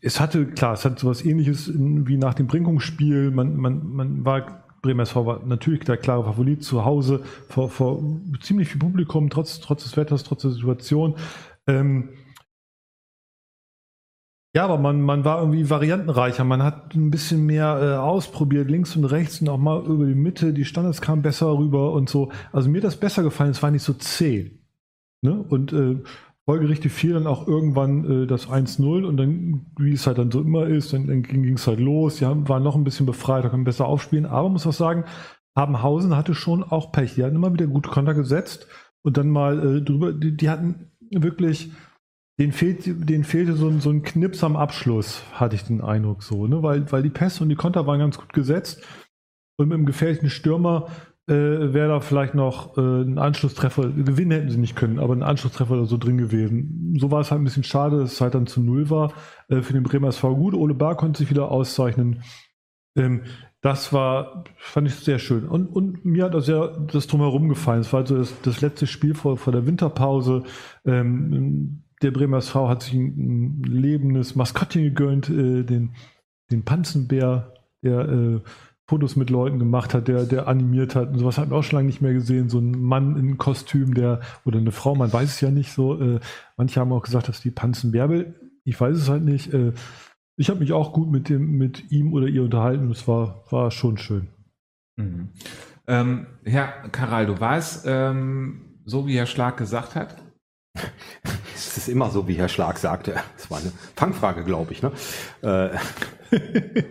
es hatte, klar, es hat sowas ähnliches wie nach dem Brinkungsspiel. Man, man, man war, Bremer SV war natürlich der klare Favorit zu Hause vor, vor ziemlich viel Publikum, trotz, trotz des Wetters, trotz der Situation. Ähm, ja, aber man, man war irgendwie variantenreicher. Man hat ein bisschen mehr äh, ausprobiert, links und rechts und auch mal über die Mitte. Die Standards kamen besser rüber und so. Also mir hat das besser gefallen. Es war nicht so zäh. Ne? Und äh, folgerichtig fiel dann auch irgendwann äh, das 1-0 und dann, wie es halt dann so immer ist, dann, dann ging es halt los. Die haben, waren noch ein bisschen befreit, da können besser aufspielen. Aber muss auch sagen, Habenhausen hatte schon auch Pech. Die hatten immer wieder gute Konter gesetzt und dann mal äh, drüber, die, die hatten wirklich den, fehlt, den fehlte so ein, so ein Knips am Abschluss, hatte ich den Eindruck so, ne? weil, weil die Pässe und die Konter waren ganz gut gesetzt. Und mit einem gefährlichen Stürmer äh, wäre da vielleicht noch äh, ein Anschlusstreffer, gewinnen hätten sie nicht können, aber ein Anschlusstreffer oder so drin gewesen. So war es halt ein bisschen schade, dass es halt dann zu Null war. Äh, für den Bremer SV gut. Ole Bar konnte sich wieder auszeichnen. Ähm, das war, fand ich sehr schön. Und, und mir hat das ja das drumherum gefallen. Es war also das, das letzte Spiel vor, vor der Winterpause. Ähm, der Bremer SV hat sich ein, ein lebendes Maskottchen gegönnt, äh, den, den Panzenbär, der äh, Fotos mit Leuten gemacht hat, der, der animiert hat und sowas haben wir auch schon lange nicht mehr gesehen. So ein Mann in Kostüm, der, oder eine Frau, man weiß es ja nicht so. Äh, manche haben auch gesagt, dass die Panzenbärbel, ich weiß es halt nicht. Äh, ich habe mich auch gut mit, dem, mit ihm oder ihr unterhalten. Es war, war schon schön. Mhm. Ähm, Herr Karal, du weißt, ähm, so wie Herr Schlag gesagt hat, es ist immer so, wie Herr Schlag sagte. Das war eine Fangfrage, glaube ich. Ne? Äh,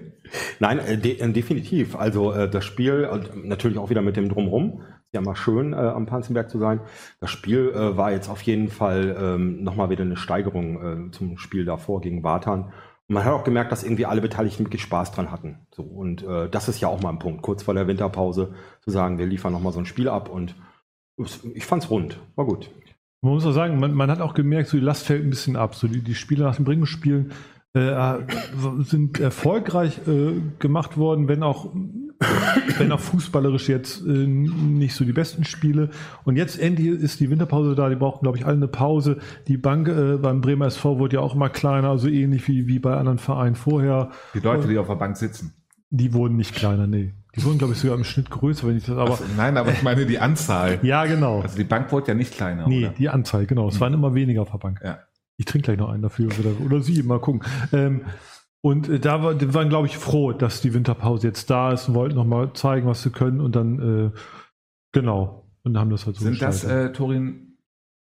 Nein, äh, de äh, definitiv. Also äh, das Spiel, natürlich auch wieder mit dem Drumrum. Ist ja mal schön, äh, am Panzenberg zu sein. Das Spiel äh, war jetzt auf jeden Fall ähm, nochmal wieder eine Steigerung äh, zum Spiel davor gegen Bartan. Und man hat auch gemerkt, dass irgendwie alle Beteiligten wirklich Spaß dran hatten. So, und äh, das ist ja auch mal ein Punkt, kurz vor der Winterpause zu sagen, wir liefern nochmal so ein Spiel ab und ich fand's rund, war gut. Man muss auch sagen, man, man, hat auch gemerkt, so die Last fällt ein bisschen ab. So die, die Spiele nach dem Bringungsspielen äh, sind erfolgreich äh, gemacht worden, wenn auch, wenn auch fußballerisch jetzt äh, nicht so die besten Spiele. Und jetzt endlich ist die Winterpause da. Die brauchen, glaube ich, alle eine Pause. Die Bank äh, beim Bremer SV wurde ja auch immer kleiner, also ähnlich wie, wie bei anderen Vereinen vorher. Die Leute, die auf der Bank sitzen. Die wurden nicht kleiner, nee. Die wurden, glaube ich, sogar im Schnitt größer, wenn ich das aber. Also, nein, aber ich meine die Anzahl. ja, genau. Also die Bank wurde ja nicht kleiner. Nee, oder? die Anzahl, genau. Es mhm. waren immer weniger auf der Bank. Ja. Ich trinke gleich noch einen dafür oder, oder Sie, mal gucken. Ähm, und äh, da war, waren, glaube ich, froh, dass die Winterpause jetzt da ist und wollten nochmal zeigen, was sie können. Und dann, äh, genau, und haben das halt so Sind das, äh, Torin,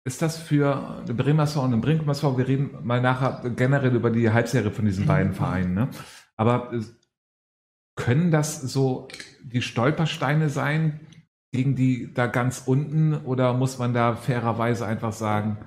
ist das für Bremer SV und Bremer SV, wir reden mal nachher generell über die Halbserie von diesen beiden Vereinen, ne? aber äh, können das so die Stolpersteine sein gegen die da ganz unten oder muss man da fairerweise einfach sagen,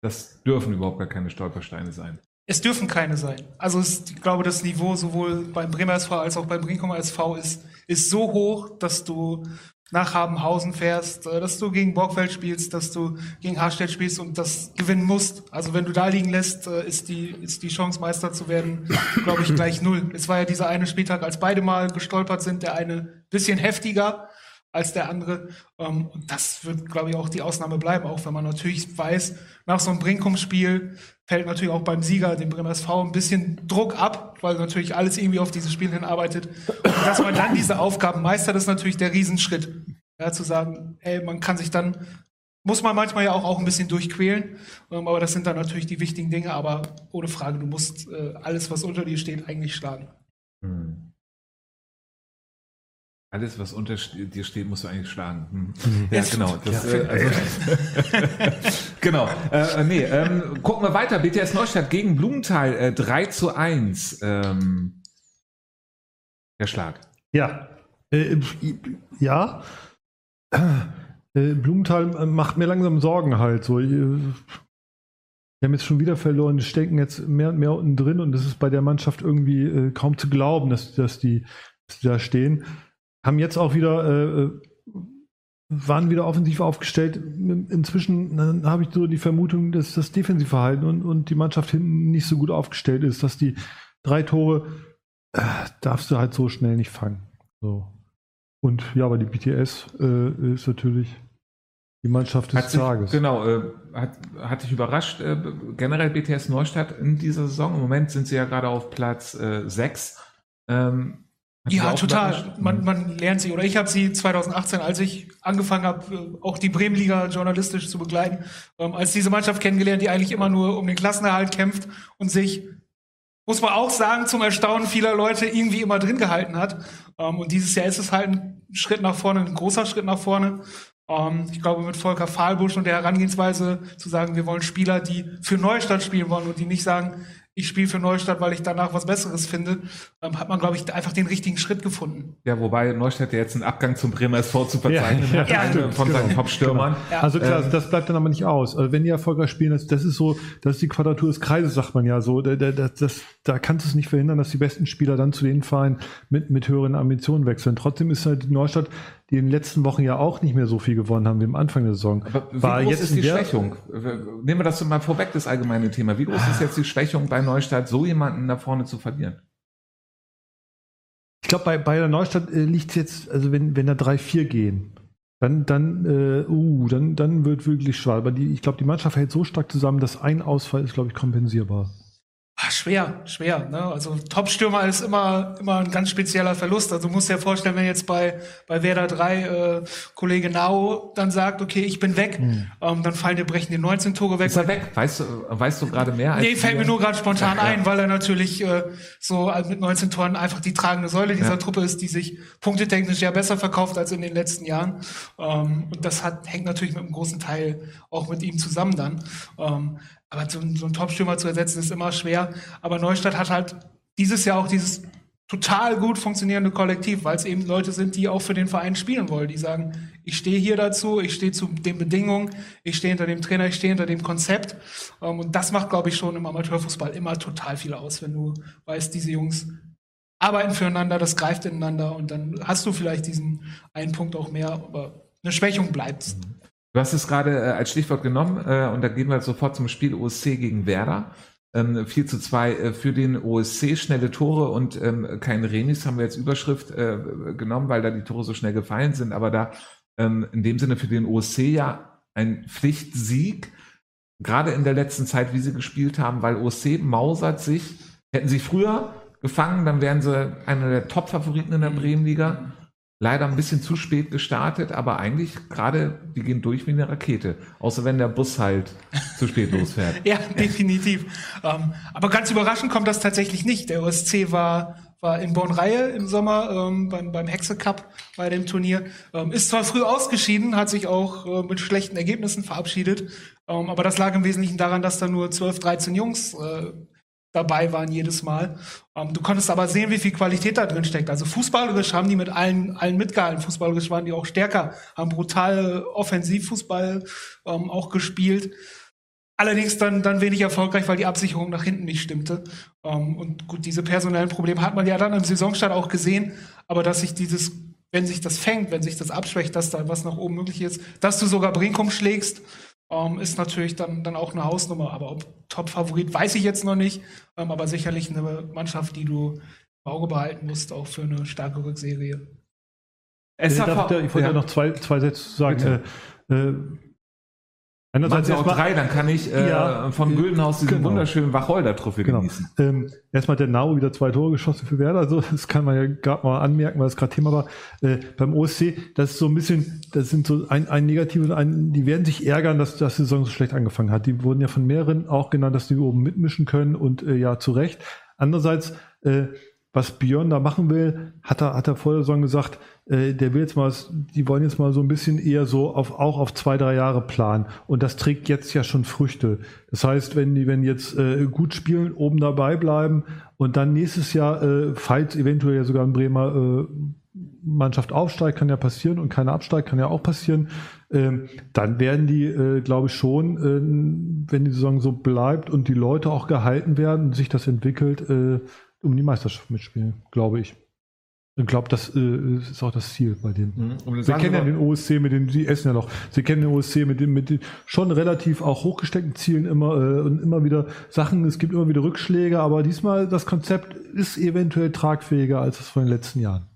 das dürfen überhaupt gar keine Stolpersteine sein? Es dürfen keine sein. Also es, ich glaube, das Niveau sowohl beim Bremer SV als auch beim Brinkumer SV ist, ist so hoch, dass du nach Habenhausen fährst, äh, dass du gegen Borgfeld spielst, dass du gegen Harstedt spielst und das gewinnen musst. Also wenn du da liegen lässt, äh, ist die, ist die Chance, Meister zu werden, glaube ich, gleich null. Es war ja dieser eine Spieltag, als beide mal gestolpert sind, der eine bisschen heftiger als der andere. Ähm, und das wird, glaube ich, auch die Ausnahme bleiben, auch wenn man natürlich weiß, nach so einem Brinkum-Spiel fällt natürlich auch beim Sieger, dem Bremer SV, ein bisschen Druck ab, weil natürlich alles irgendwie auf dieses Spiel hinarbeitet. Und dass man dann diese Aufgaben meistert, ist natürlich der Riesenschritt. Ja, zu sagen, ey, man kann sich dann, muss man manchmal ja auch, auch ein bisschen durchquälen, ähm, aber das sind dann natürlich die wichtigen Dinge, aber ohne Frage, du musst äh, alles, was unter dir steht, eigentlich schlagen. Hm. Alles, was unter dir steht, musst du eigentlich schlagen. Hm. Ja, genau. Das, ja. Äh, also, genau. Äh, äh, nee, ähm, gucken wir weiter. BTS Neustadt gegen Blumenthal äh, 3 zu 1. Ähm, der Schlag. Ja. Äh, ja. Äh, Blumenthal macht mir langsam Sorgen halt. So, wir haben jetzt schon wieder verloren, die stecken jetzt mehr und mehr unten drin und es ist bei der Mannschaft irgendwie kaum zu glauben, dass, dass, die, dass die da stehen haben jetzt auch wieder, äh, äh waren wieder offensiv aufgestellt. Inzwischen habe ich so die Vermutung, dass das Defensivverhalten und, und die Mannschaft hinten nicht so gut aufgestellt ist, dass die drei Tore äh, darfst du halt so schnell nicht fangen. So. Und ja, aber die BTS äh, ist natürlich die Mannschaft des Hat sich, Tages. genau, äh, hat, hat dich überrascht, äh, generell BTS Neustadt in dieser Saison. Im Moment sind sie ja gerade auf Platz äh, 6. Ähm, hat Ja, total. überrascht? Man, man lernt sie, oder ich habe sie 2018, als ich angefangen habe, äh, auch die Bremenliga journalistisch zu begleiten, ähm, als diese Mannschaft kennengelernt, die eigentlich immer nur um den Klassenerhalt kämpft und sich, muss man auch sagen, zum Erstaunen vieler Leute irgendwie immer drin gehalten hat. Ähm, und dieses Jahr ist es halt ein Schritt nach vorne, ein großer Schritt nach vorne. Ähm, ich glaube, mit Volker Fahlbusch und der Herangehensweise zu sagen, wir wollen Spieler, die für Neustadt spielen wollen und die nicht sagen, ich spiele für Neustadt, weil ich danach was Besseres finde, ähm, hat man, glaube ich, einfach den richtigen Schritt gefunden. Ja, wobei Neustadt ja jetzt einen Abgang zum Bremer SV zu verzeichnen Ja, hat, ja, stimmt, von seinen genau. Top-Stürmern. Ja. Also klar, Ähm, das bleibt dann aber nicht aus. Also wenn die erfolgreich spielen, das, das ist so, das ist die Quadratur des Kreises, sagt man ja so. Da, da, das, das, da kannst du es nicht verhindern, dass die besten Spieler dann zu den Vereinen mit, mit höheren Ambitionen wechseln. Trotzdem ist halt Neustadt, die in den letzten Wochen ja auch nicht mehr so viel gewonnen haben wie am Anfang der Saison. Aber wie war groß jetzt ist die Schwächung? Nehmen wir das mal vorweg, das allgemeine Thema. Wie groß ist jetzt die Schwächung bei Neustadt, so jemanden da vorne zu verlieren? Ich glaube, bei, bei der Neustadt äh, liegt jetzt, also wenn, wenn da drei, vier gehen, dann, dann, äh, uh, dann, dann wird wirklich schwer. Aber die, ich glaube, die Mannschaft hält so stark zusammen, dass ein Ausfall ist, glaube ich, kompensierbar. Ah, schwer, schwer. Ne? Also Top-Stürmer ist immer, immer ein ganz spezieller Verlust. Also du musst dir vorstellen, wenn jetzt bei, bei Werder 3 äh, Kollege Nau dann sagt, okay, ich bin weg, ähm, dann fallen dir brechen die 19 Tore weg. Ist er weg? Weißt du, weißt du gerade mehr als Nee, fällt mir nur gerade spontan Ja, ja. ein, weil er natürlich äh, so also mit 19 Toren einfach die tragende Säule dieser Ja. Truppe ist, die sich punktetechnisch ja besser verkauft als in den letzten Jahren. Ähm, und das hat, hängt natürlich mit einem großen Teil auch mit ihm zusammen dann. Ähm, aber so, so einen Top-Stürmer zu ersetzen ist immer schwer. Aber Neustadt hat halt dieses Jahr auch dieses total gut funktionierende Kollektiv, weil es eben Leute sind, die auch für den Verein spielen wollen, die sagen, ich stehe hier dazu, ich stehe zu den Bedingungen, ich stehe hinter dem Trainer, ich stehe hinter dem Konzept. Ähm, und das macht, glaube ich, schon im Amateurfußball immer total viel aus, wenn du weißt, diese Jungs arbeiten füreinander, das greift ineinander und dann hast du vielleicht diesen einen Punkt auch mehr, aber eine Schwächung bleibt. Du hast es gerade äh, als Stichwort genommen äh, und da gehen wir sofort zum Spiel OSC gegen Werder. Ähm, 4 zu 2 äh, für den OSC, schnelle Tore und ähm, kein Remis haben wir jetzt Überschrift äh, genommen, weil da die Tore so schnell gefallen sind, aber da ähm, in dem Sinne für den OSC ja ein Pflichtsieg, gerade in der letzten Zeit, wie sie gespielt haben, weil OSC mausert sich, hätten sie früher gefangen, dann wären sie einer der Top-Favoriten in der Bremenliga leider ein bisschen zu spät gestartet, aber eigentlich gerade, die gehen durch wie eine Rakete. Außer wenn der Bus halt zu spät losfährt. Ja, definitiv. Ähm, aber ganz überraschend kommt das tatsächlich nicht. Der OSC war, war in Bonn-Reihe im Sommer ähm, beim, beim Hexe Cup bei dem Turnier. Ähm, ist zwar früh ausgeschieden, hat sich auch äh, mit schlechten Ergebnissen verabschiedet, ähm, aber das lag im Wesentlichen daran, dass da nur 12, 13 Jungs äh, dabei waren jedes Mal. Ähm, du konntest aber sehen, wie viel Qualität da drin steckt. Also fußballerisch haben die mit allen, allen mitgehalten. Fußballerisch waren die auch stärker, haben brutal Offensivfußball ähm, auch gespielt. Allerdings dann, dann wenig erfolgreich, weil die Absicherung nach hinten nicht stimmte. Ähm, und gut, diese personellen Probleme hat man ja dann im Saisonstart auch gesehen. Aber dass sich dieses, wenn sich das fängt, wenn sich das abschwächt, dass da was nach oben möglich ist, dass du sogar Brinkum schlägst, ähm, ist natürlich dann, dann auch eine Hausnummer. Aber ob Top-Favorit, weiß ich jetzt noch nicht. Ähm, aber sicherlich eine Mannschaft, die du im Auge behalten musst, auch für eine starke Rückserie. Äh, darf ich da- ich wollte ja. noch zwei, zwei Sätze zu sagen. Äh, äh, einerseits auch erstmal- drei, dann kann ich äh, Ja, von Güldenhaus diesen genau. wunderschönen Wacholder-Trophäe Genau. genießen. Ähm, erstmal hat der Nau wieder zwei Tore geschossen für Werder. Also das kann man ja gerade mal anmerken, weil es gerade Thema war. Äh, beim OSC, das ist so ein bisschen, das sind so ein, ein negatives, ein, die werden sich ärgern, dass das die Saison so schlecht angefangen hat. Die wurden ja von mehreren auch genannt, dass die oben mitmischen können und äh, ja, zu Recht. Andererseits, äh, was Björn da machen will, hat er, hat er vor der Saison gesagt, äh, der will jetzt mal, die wollen jetzt mal so ein bisschen eher so auf, auch auf zwei, drei Jahre planen. Und das trägt jetzt ja schon Früchte. Das heißt, wenn die, wenn jetzt äh, gut spielen, oben dabei bleiben und dann nächstes Jahr, äh, falls eventuell ja sogar ein Bremer äh, Mannschaft aufsteigt, kann ja passieren und keiner absteigt, kann ja auch passieren, ähm, dann werden die, äh, glaube ich, schon, äh, wenn die Saison so bleibt und die Leute auch gehalten werden sich das entwickelt, äh, um die Meisterschaft mitspielen, glaube ich. Ich glaube, das äh, ist auch das Ziel bei denen. Und Sie kennen ja den OSC mit den, Sie essen ja noch, Sie kennen den OSC mit den, mit den schon relativ auch hochgesteckten Zielen immer äh, und immer wieder Sachen, es gibt immer wieder Rückschläge, aber diesmal das Konzept ist eventuell tragfähiger als es von den letzten Jahren.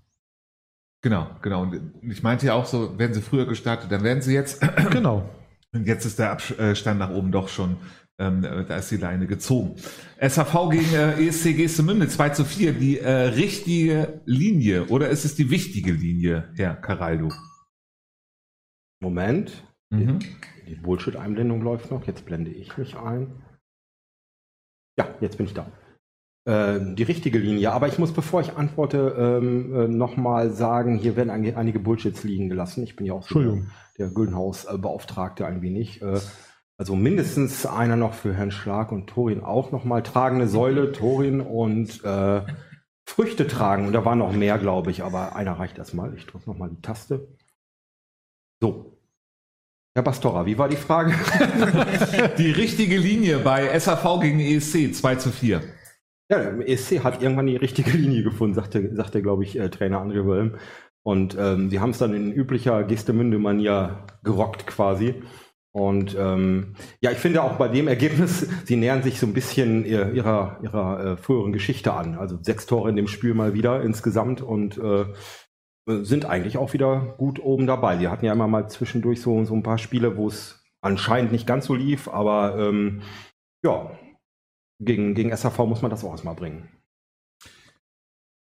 Genau, genau. Und ich meinte ja auch so, werden sie früher gestartet, dann werden sie jetzt. Genau. Und jetzt ist der Abstand nach oben doch schon, ähm, da ist die Leine gezogen. SAV gegen äh, ESC Gestemünde 2 zu 4, die äh, richtige Linie oder ist es die wichtige Linie, Herr Caraldo? Moment. Mhm. Die Bullshit-Einblendung läuft noch. Jetzt blende ich mich ein. Ja, jetzt bin ich da. Ähm, die richtige Linie. Aber ich muss, bevor ich antworte, ähm, äh, nochmal sagen, hier werden einige, einige Bullshits liegen gelassen. Ich bin ja auch so Entschuldigung. der Güldenhaus-Beauftragte ein wenig. Also mindestens einer noch für Herrn Schlag und Torin auch nochmal. Tragende Säule, Torin und äh, Früchte tragen. Und da waren noch mehr, glaube ich, aber einer reicht erstmal. Ich drücke nochmal die Taste. So. Herr Bastora, wie war die Frage? Die richtige Linie bei SAV gegen ESC 2 zu 4. Ja, ESC hat irgendwann die richtige Linie gefunden, sagte, sagte glaube ich, äh, Trainer André Wölm. Und ähm, sie haben es dann in üblicher Gestemünde-Manier gerockt quasi. Und ähm, ja, ich finde auch bei dem Ergebnis, sie nähern sich so ein bisschen ihr- ihrer, ihrer äh, früheren Geschichte an. Also sechs Tore in dem Spiel mal wieder insgesamt und äh, sind eigentlich auch wieder gut oben dabei. Sie hatten ja immer mal zwischendurch so, so ein paar Spiele, wo es anscheinend nicht ganz so lief, aber ähm, ja, gegen, gegen SAV muss man das auch erstmal bringen.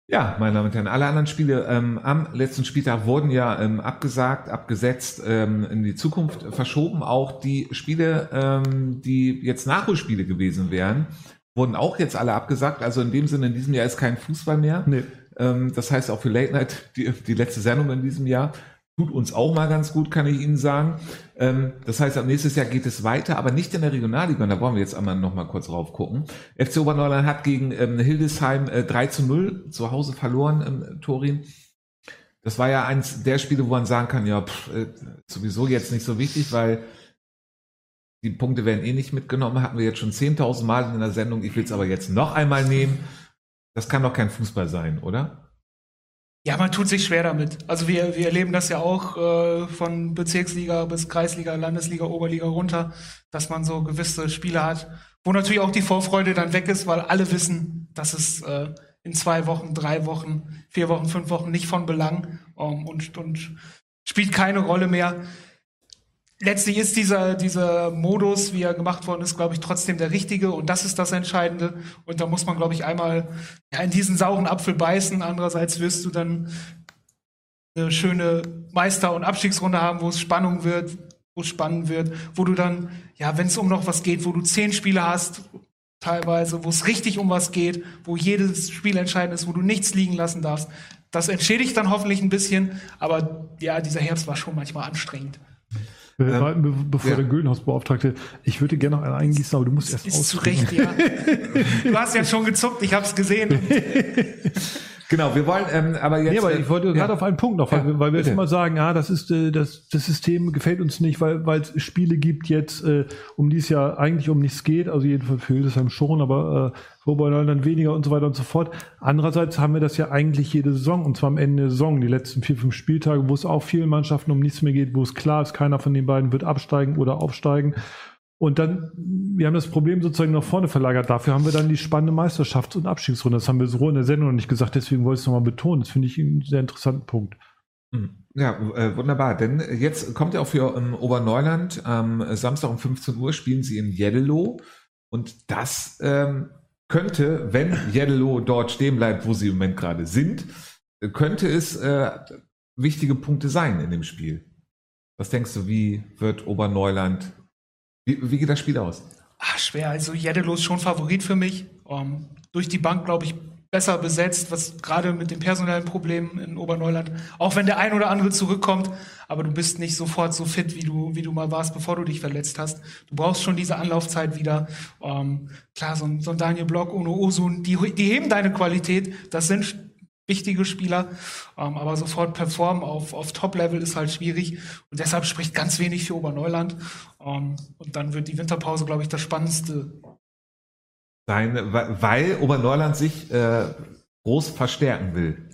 Ja, meine Damen und Herren, alle anderen Spiele ähm, am letzten Spieltag wurden ja ähm, abgesagt, abgesetzt, ähm, in die Zukunft verschoben. Auch die Spiele, ähm, die jetzt Nachholspiele gewesen wären, wurden auch jetzt alle abgesagt. Also in dem Sinne, in diesem Jahr ist kein Fußball mehr. Nee. Ähm, das heißt auch für Late Night, die, die letzte Sendung in diesem Jahr, tut uns auch mal ganz gut, kann ich Ihnen sagen. Ähm, das heißt, ab nächstes Jahr geht es weiter, aber nicht in der Regionalliga. Und da wollen wir jetzt einmal noch mal kurz drauf gucken. FC Oberneuland hat gegen ähm, Hildesheim äh, 3 zu 0 zu Hause verloren im Torin. Das war ja eins der Spiele, wo man sagen kann, ja, pff, äh, sowieso jetzt nicht so wichtig, weil die Punkte werden eh nicht mitgenommen. Hatten wir jetzt schon 10.000 Mal in der Sendung. Ich will es aber jetzt noch einmal nehmen. Das kann doch kein Fußball sein, oder? Ja, man tut sich schwer damit. Also wir, wir erleben das ja auch äh, von Bezirksliga bis Kreisliga, Landesliga, Oberliga runter, dass man so gewisse Spiele hat, wo natürlich auch die Vorfreude dann weg ist, weil alle wissen, dass es äh, in zwei Wochen, drei Wochen, vier Wochen, fünf Wochen nicht von Belang ähm, und, und spielt keine Rolle mehr. Letztlich ist dieser, dieser Modus, wie er gemacht worden ist, glaube ich, trotzdem der richtige und das ist das Entscheidende. Und da muss man, glaube ich, einmal in diesen sauren Apfel beißen. Andererseits wirst du dann eine schöne Meister- und Abstiegsrunde haben, wo es Spannung wird, wo es spannend wird, wo du dann, ja, wenn es um noch was geht, wo du zehn Spiele hast, teilweise, wo es richtig um was geht, wo jedes Spiel entscheidend ist, wo du nichts liegen lassen darfst. Das entschädigt dann hoffentlich ein bisschen, aber ja, dieser Herbst war schon manchmal anstrengend. Äh, be bevor ja. der Güldenhausbeauftragte, ich würde gerne noch einen eingießen, aber du musst erst Ist zu. Recht, ja. Du hast ja schon gezuckt, ich habe es gesehen. Genau, wir wollen ähm, aber jetzt. Nee, aber äh, ich wollte gerade ja. auf einen Punkt noch, weil, Ja, wir- weil wir bitte. jetzt immer sagen, ja, das ist äh, das, das System gefällt uns nicht, weil weil es Spiele gibt jetzt, äh, um die es ja eigentlich um nichts geht, also jedenfalls für Hildesheim schon, aber äh, Oberneul dann weniger und so weiter und so fort. Andererseits haben wir das ja eigentlich jede Saison und zwar am Ende der Saison, die letzten vier, fünf Spieltage, wo es auch vielen Mannschaften um nichts mehr geht, wo es klar ist, keiner von den beiden wird absteigen oder aufsteigen. Und dann, wir haben das Problem sozusagen nach vorne verlagert. Dafür haben wir dann die spannende Meisterschafts- und Abstiegsrunde. Das haben wir so in der Sendung noch nicht gesagt, deswegen wollte ich es nochmal betonen. Das finde ich einen sehr interessanten Punkt. Ja, äh, wunderbar. Denn jetzt kommt ja auch für ähm, Oberneuland am Samstag um 15 Uhr spielen sie in Jeddelo. Und das ähm, könnte, wenn Jeddelo dort stehen bleibt, wo sie im Moment gerade sind, äh, könnte es äh, wichtige Punkte sein in dem Spiel. Was denkst du, wie wird Oberneuland, wie, wie geht das Spiel aus? Ah, schwer. Also Jeddelo ist schon Favorit für mich. Ähm, durch die Bank, glaube ich, besser besetzt, was gerade mit den personellen Problemen in Oberneuland, auch wenn der ein oder andere zurückkommt, aber du bist nicht sofort so fit, wie du, wie du mal warst, bevor du dich verletzt hast. Du brauchst schon diese Anlaufzeit wieder. Ähm, klar, so ein, so ein Daniel Block ohne Osun, die, die heben deine Qualität. Das sind wichtige Spieler, ähm, aber sofort performen auf, auf Top-Level ist halt schwierig und deshalb spricht ganz wenig für Oberneuland. Ähm, und dann wird die Winterpause, glaube ich, das Spannendste. Sein, weil Oberneuland sich äh, groß verstärken will.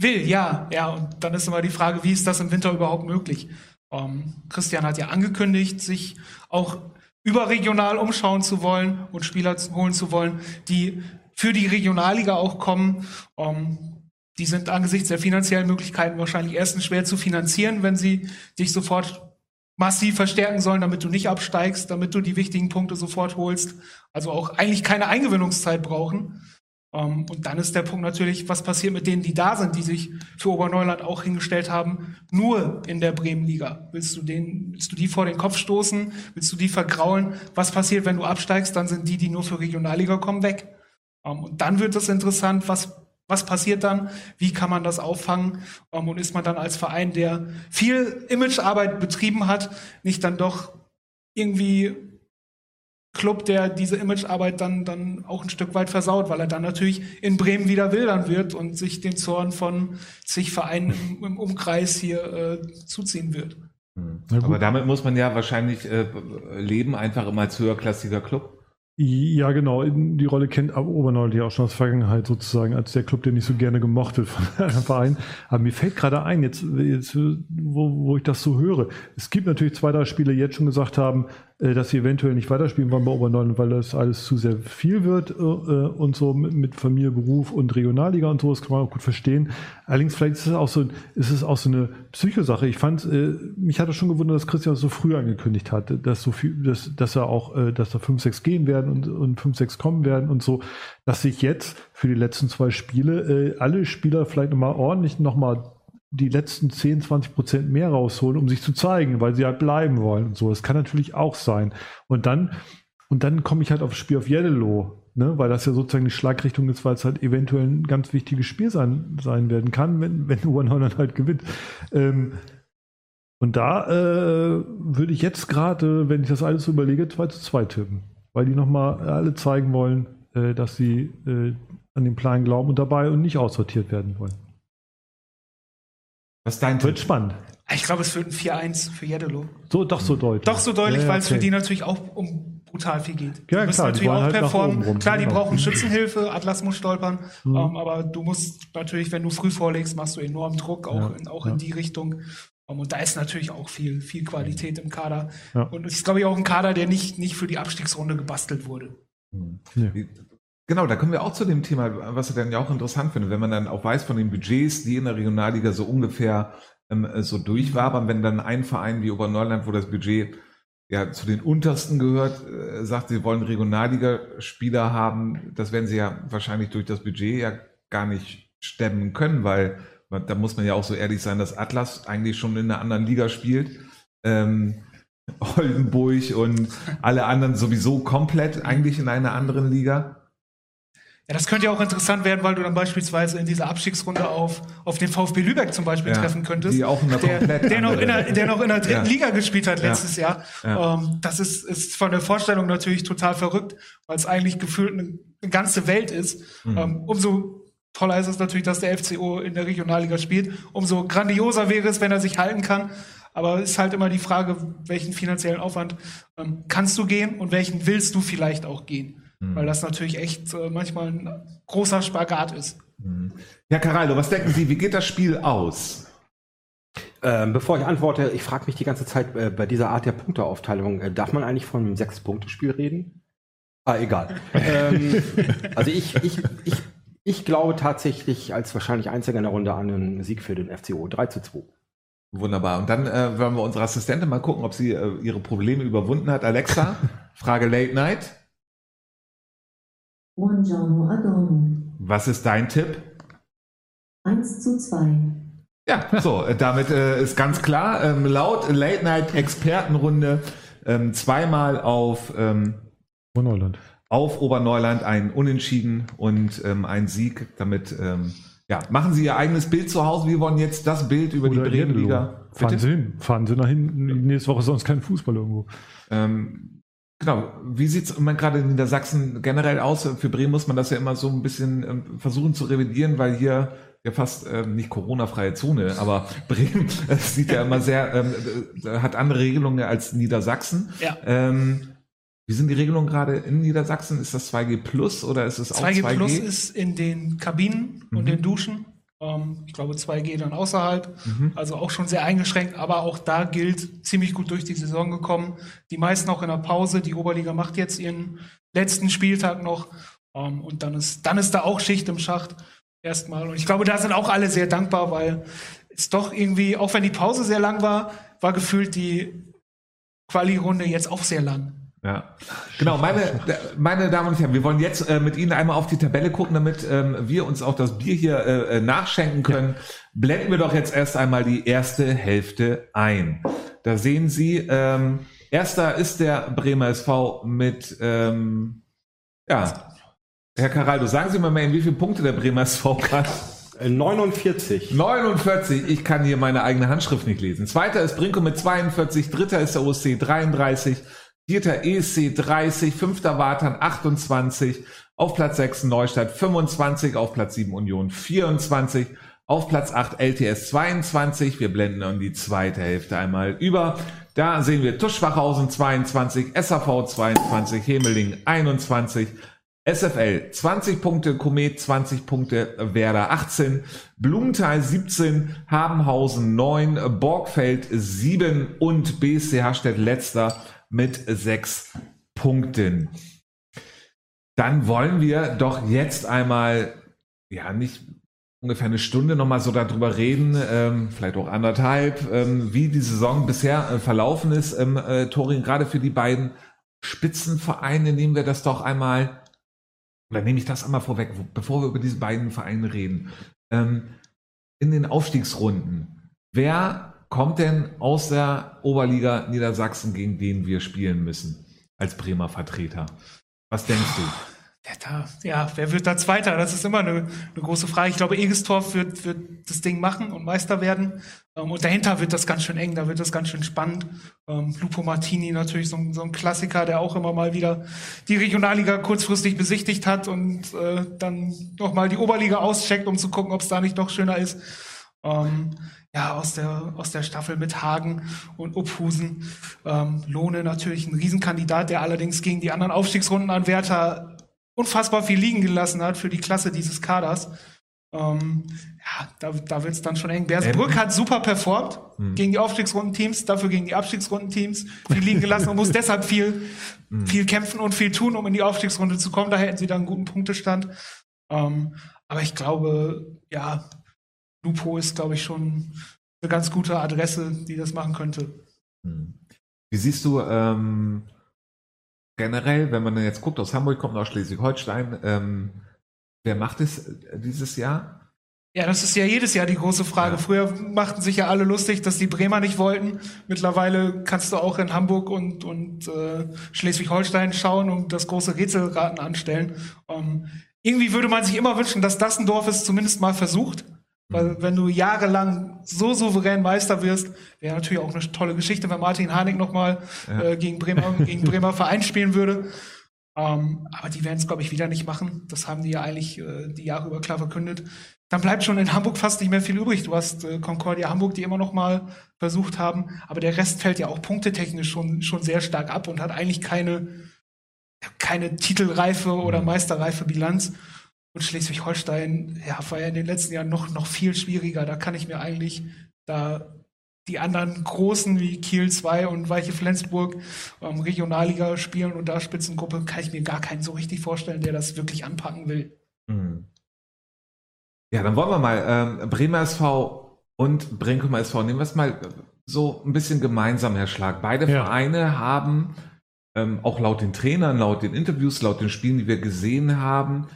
Will, ja, ja, und dann ist immer die Frage, wie ist das im Winter überhaupt möglich? Ähm, Christian hat ja angekündigt, sich auch überregional umschauen zu wollen und Spieler holen zu wollen, die für die Regionalliga auch kommen. Ähm, die sind angesichts der finanziellen Möglichkeiten wahrscheinlich erstens schwer zu finanzieren, wenn sie dich sofort massiv verstärken sollen, damit du nicht absteigst, damit du die wichtigen Punkte sofort holst. Also auch eigentlich keine Eingewöhnungszeit brauchen. Um, und dann ist der Punkt natürlich, was passiert mit denen, die da sind, die sich für Oberneuland auch hingestellt haben, nur in der Bremenliga. Willst du den, willst du die vor den Kopf stoßen? Willst du die vergraulen? Was passiert, wenn du absteigst? Dann sind die, die nur für Regionalliga kommen, weg. Um, und dann wird es interessant, was was passiert dann? Wie kann man das auffangen? Und ist man dann als Verein, der viel Imagearbeit betrieben hat, nicht dann doch irgendwie Club, der diese Imagearbeit dann, dann auch ein Stück weit versaut, weil er dann natürlich in Bremen wieder wildern wird und sich den Zorn von sich Vereinen im, im Umkreis hier äh, zuziehen wird. Hm. Aber damit muss man ja wahrscheinlich äh, leben, einfach immer als höherklassiger Club. Ja, genau. Die Rolle kennt Oberneuland ja auch schon aus der Vergangenheit sozusagen als der Club, der nicht so gerne gemocht wird von einem Verein. Aber mir fällt gerade ein, jetzt, jetzt wo, wo ich das so höre. Es gibt natürlich zwei, drei Spiele, die jetzt schon gesagt haben, dass sie eventuell nicht weiterspielen wollen bei Oberneuland, weil das alles zu sehr viel wird äh, und so mit, Familie, Beruf und Regionalliga und so, das kann man auch gut verstehen. Allerdings vielleicht ist es auch so, ist es auch so eine Psychosache. Ich fand, äh, mich hat es schon gewundert, dass Christian so früh angekündigt hatte, dass so viel, dass, dass er auch, äh, dass da 5, 6 gehen werden und, und 5, 6 kommen werden und so, dass sich jetzt für die letzten zwei Spiele äh, alle Spieler vielleicht nochmal ordentlich nochmal die letzten 10, 20 Prozent mehr rausholen, um sich zu zeigen, weil sie halt bleiben wollen und so. Das kann natürlich auch sein. Und dann, und dann komme ich halt aufs Spiel auf Yellow, ne, weil das ja sozusagen die Schlagrichtung ist, weil es halt eventuell ein ganz wichtiges Spiel sein, sein werden kann, wenn, wenn One halt gewinnt. Ähm, und da äh, würde ich jetzt gerade, wenn ich das alles so überlege, 2 zu 2 tippen. Weil die nochmal alle zeigen wollen, äh, dass sie äh, an den Plan glauben und dabei und nicht aussortiert werden wollen. Was ist dein Wird spannend. Ich glaube, es wird ein 4-1 für Jeddelo. So, doch so deutlich. Doch so deutlich, ja, ja, weil es okay. für die natürlich auch um brutal viel geht. Ja, die klar, natürlich auch halt performen. Rum, klar, die genau. brauchen Schützenhilfe, Atlas muss stolpern, Mhm. ähm, aber du musst natürlich, wenn du früh vorlegst, machst du enorm Druck, auch, Ja, in, auch ja. in die Richtung. Ähm, und da ist natürlich auch viel, viel Qualität im Kader. Ja. Und es ist, glaube ich, auch ein Kader, der nicht, nicht für die Abstiegsrunde gebastelt wurde. Nee. Genau, da kommen wir auch zu dem Thema, was ich dann ja auch interessant finde, wenn man dann auch weiß von den Budgets, die in der Regionalliga so ungefähr ähm, so durchwabern, wenn dann ein Verein wie Oberneuland, wo das Budget ja zu den untersten gehört, äh, sagt, sie wollen Regionalligaspieler haben, das werden sie ja wahrscheinlich durch das Budget ja gar nicht stemmen können, weil man, da muss man ja auch so ehrlich sein, dass Atlas eigentlich schon in einer anderen Liga spielt. Ähm, Oldenburg und alle anderen sowieso komplett eigentlich in einer anderen Liga. Ja, das könnte ja auch interessant werden, weil du dann beispielsweise in dieser Abstiegsrunde auf, auf den VfB Lübeck zum Beispiel Ja, treffen könntest. die auch in der der, der, noch in der, der noch in der dritten Ja. Liga gespielt hat Ja. letztes Jahr. Ja. Ähm, das ist, ist von der Vorstellung natürlich total verrückt, weil es eigentlich gefühlt eine, eine ganze Welt ist. Mhm. Ähm, umso toller ist es natürlich, dass der FCO in der Regionalliga spielt. Umso grandioser wäre es, wenn er sich halten kann. Aber es ist halt immer die Frage, welchen finanziellen Aufwand ähm, kannst du gehen und welchen willst du vielleicht auch gehen. Mhm. Weil das natürlich echt äh, manchmal ein großer Spagat ist. Ja, Caraldo, was denken Sie, wie geht das Spiel aus? Ähm, bevor ich antworte, ich frage mich die ganze Zeit äh, bei dieser Art der Punkteaufteilung, äh, darf man eigentlich von einem Sechs-Punkte-Spiel reden? Ah, egal. ähm, also ich, ich, ich, ich glaube tatsächlich als wahrscheinlich einziger in der Runde an einen Sieg für den FCO. 3 zu 2. Wunderbar. Und dann äh, wollen wir unsere Assistentin mal gucken, ob sie äh, ihre Probleme überwunden hat. Alexa, Frage Late Night. Buongiorno Adorno. Was ist dein Tipp? 1 zu 2. Ja, so, äh, damit äh, ist ganz klar, ähm, laut Late Night Expertenrunde ähm, zweimal auf, ähm, Von Neuland. auf Oberneuland ein Unentschieden und ähm, ein Sieg. Damit ähm, ja, machen Sie Ihr eigenes Bild zu Hause. Wir wollen jetzt das Bild über die Bremenliga. Fahren? Sie hin. Fahren Sie nach hinten. Nächste Woche ist sonst kein Fußball irgendwo. Ähm, genau. Wie sieht's Moment gerade in Niedersachsen generell aus? Für Bremen muss man das ja immer so ein bisschen ähm, versuchen zu revidieren, weil hier ja fast ähm, nicht Corona-freie Zone, aber Bremen sieht ja immer sehr, ähm, äh, hat andere Regelungen als Niedersachsen. Ja. Ähm, wie sind die Regelungen gerade in Niedersachsen? Ist das 2G Plus oder ist es auch 2G, 2G? Plus ist in den Kabinen und Mhm. den Duschen. Ähm, ich glaube 2G dann außerhalb. Mhm. Also auch schon sehr eingeschränkt, aber auch da gilt ziemlich gut durch die Saison gekommen. Die meisten auch in der Pause. Die Oberliga macht jetzt ihren letzten Spieltag noch. Ähm, und dann ist, dann ist da auch Schicht im Schacht. erstmal. Und ich glaube, da sind auch alle sehr dankbar, weil es doch irgendwie, auch wenn die Pause sehr lang war, war gefühlt die Quali-Runde jetzt auch sehr lang. Ja, genau. Meine, meine Damen und Herren, wir wollen jetzt äh, mit Ihnen einmal auf die Tabelle gucken, damit ähm, wir uns auch das Bier hier äh, äh nachschenken können. Ja. Blenden wir doch jetzt erst einmal die erste Hälfte ein. Da sehen Sie, ähm, erster ist der Bremer SV mit, ähm, ja, Herr Caraldo, sagen Sie mal mal, in wie viele Punkte der Bremer SV hat. 49. 49. Ich kann hier meine eigene Handschrift nicht lesen. Zweiter ist Brinko mit 42. Dritter ist der OSC 33. Vierter ESC 30. Fünfter Wartan 28. Auf Platz 6 Neustadt 25. Auf Platz 7 Union 24. Auf Platz 8 LTS 22. Wir blenden dann die zweite Hälfte einmal über. Da sehen wir Tuschwachhausen 22. SAV 22. Hemeling 21. SFL 20 Punkte, Komet 20 Punkte, Werder 18, Blumenthal 17, Habenhausen 9, Borgfeld 7 und BSC Harstedt letzter mit 6 Punkten. Dann wollen wir doch jetzt einmal, ja, nicht ungefähr eine Stunde nochmal so darüber reden, ähm, vielleicht auch anderthalb, ähm, wie die Saison bisher äh, verlaufen ist. Ähm, äh, Torin, gerade für die beiden Spitzenvereine nehmen wir das doch einmal oder nehme ich das einmal vorweg, bevor wir über diese beiden Vereine reden. Ähm, in den Aufstiegsrunden, wer kommt denn aus der Oberliga Niedersachsen, gegen den wir spielen müssen, als Bremer Vertreter? Was denkst du? Ja, wer wird da Zweiter? Das ist immer eine, eine große Frage. Ich glaube, Egestorf wird, wird das Ding machen und Meister werden. Ähm, und dahinter wird das ganz schön eng, da wird das ganz schön spannend. Ähm, Lupo Martini natürlich so ein, so ein Klassiker, der auch immer mal wieder die Regionalliga kurzfristig besichtigt hat und äh, dann nochmal die Oberliga auscheckt, um zu gucken, ob es da nicht noch schöner ist. Ähm, ja, aus der, aus der Staffel mit Hagen und Uphusen. Ähm, Lohne natürlich ein Riesenkandidat, der allerdings gegen die anderen Aufstiegsrundenanwärter unfassbar viel liegen gelassen hat für die Klasse dieses Kaders. Ähm, ja, da, da wird es dann schon eng. Bersbrück hat super performt mhm. gegen die Aufstiegsrundenteams, dafür gegen die Abstiegsrundenteams viel liegen gelassen und muss deshalb viel, mhm. viel kämpfen und viel tun, um in die Aufstiegsrunde zu kommen. Da hätten sie dann einen guten Punktestand. Ähm, aber ich glaube, ja, Lupo ist, glaube ich, schon eine ganz gute Adresse, die das machen könnte. Mhm. Wie siehst du ähm, generell, wenn man jetzt guckt, aus Hamburg kommt aus Schleswig-Holstein, ähm, wer macht es dieses Jahr? Ja, das ist ja jedes Jahr die große Frage. Ja. Früher machten sich ja alle lustig, dass die Bremer nicht wollten. Mittlerweile kannst du auch in Hamburg und, und äh, Schleswig-Holstein schauen und das große Rätselraten anstellen. Ähm, irgendwie würde man sich immer wünschen, dass Dassendorf es zumindest mal versucht. Weil wenn du jahrelang so souverän Meister wirst, wäre natürlich auch eine tolle Geschichte, wenn Martin Harnik nochmal ja. äh, gegen Bremer, gegen Bremer Verein spielen würde. Ähm, aber die werden es, glaube ich, wieder nicht machen. Das haben die ja eigentlich äh, die Jahre über klar verkündet. Dann bleibt schon in Hamburg fast nicht mehr viel übrig. Du hast äh, Concordia Hamburg, die immer noch mal versucht haben, aber der Rest fällt ja auch punktetechnisch schon, schon sehr stark ab und hat eigentlich keine, keine titelreife oder mhm. meisterreife Bilanz. Und Schleswig-Holstein ja, war ja in den letzten Jahren noch, noch viel schwieriger. Da kann ich mir eigentlich da die anderen großen wie Kiel 2 und Weiche Flensburg ähm, Regionalliga spielen und da Spitzengruppe, kann ich mir gar keinen so richtig vorstellen, der das wirklich anpacken will. Mhm. Ja, dann wollen wir mal ähm, Bremer SV und Brinkumer SV nehmen wir es mal so ein bisschen gemeinsam, Herr Schlag. Beide ja. Vereine haben ähm, auch laut den Trainern, laut den Interviews, laut den Spielen, die wir gesehen haben,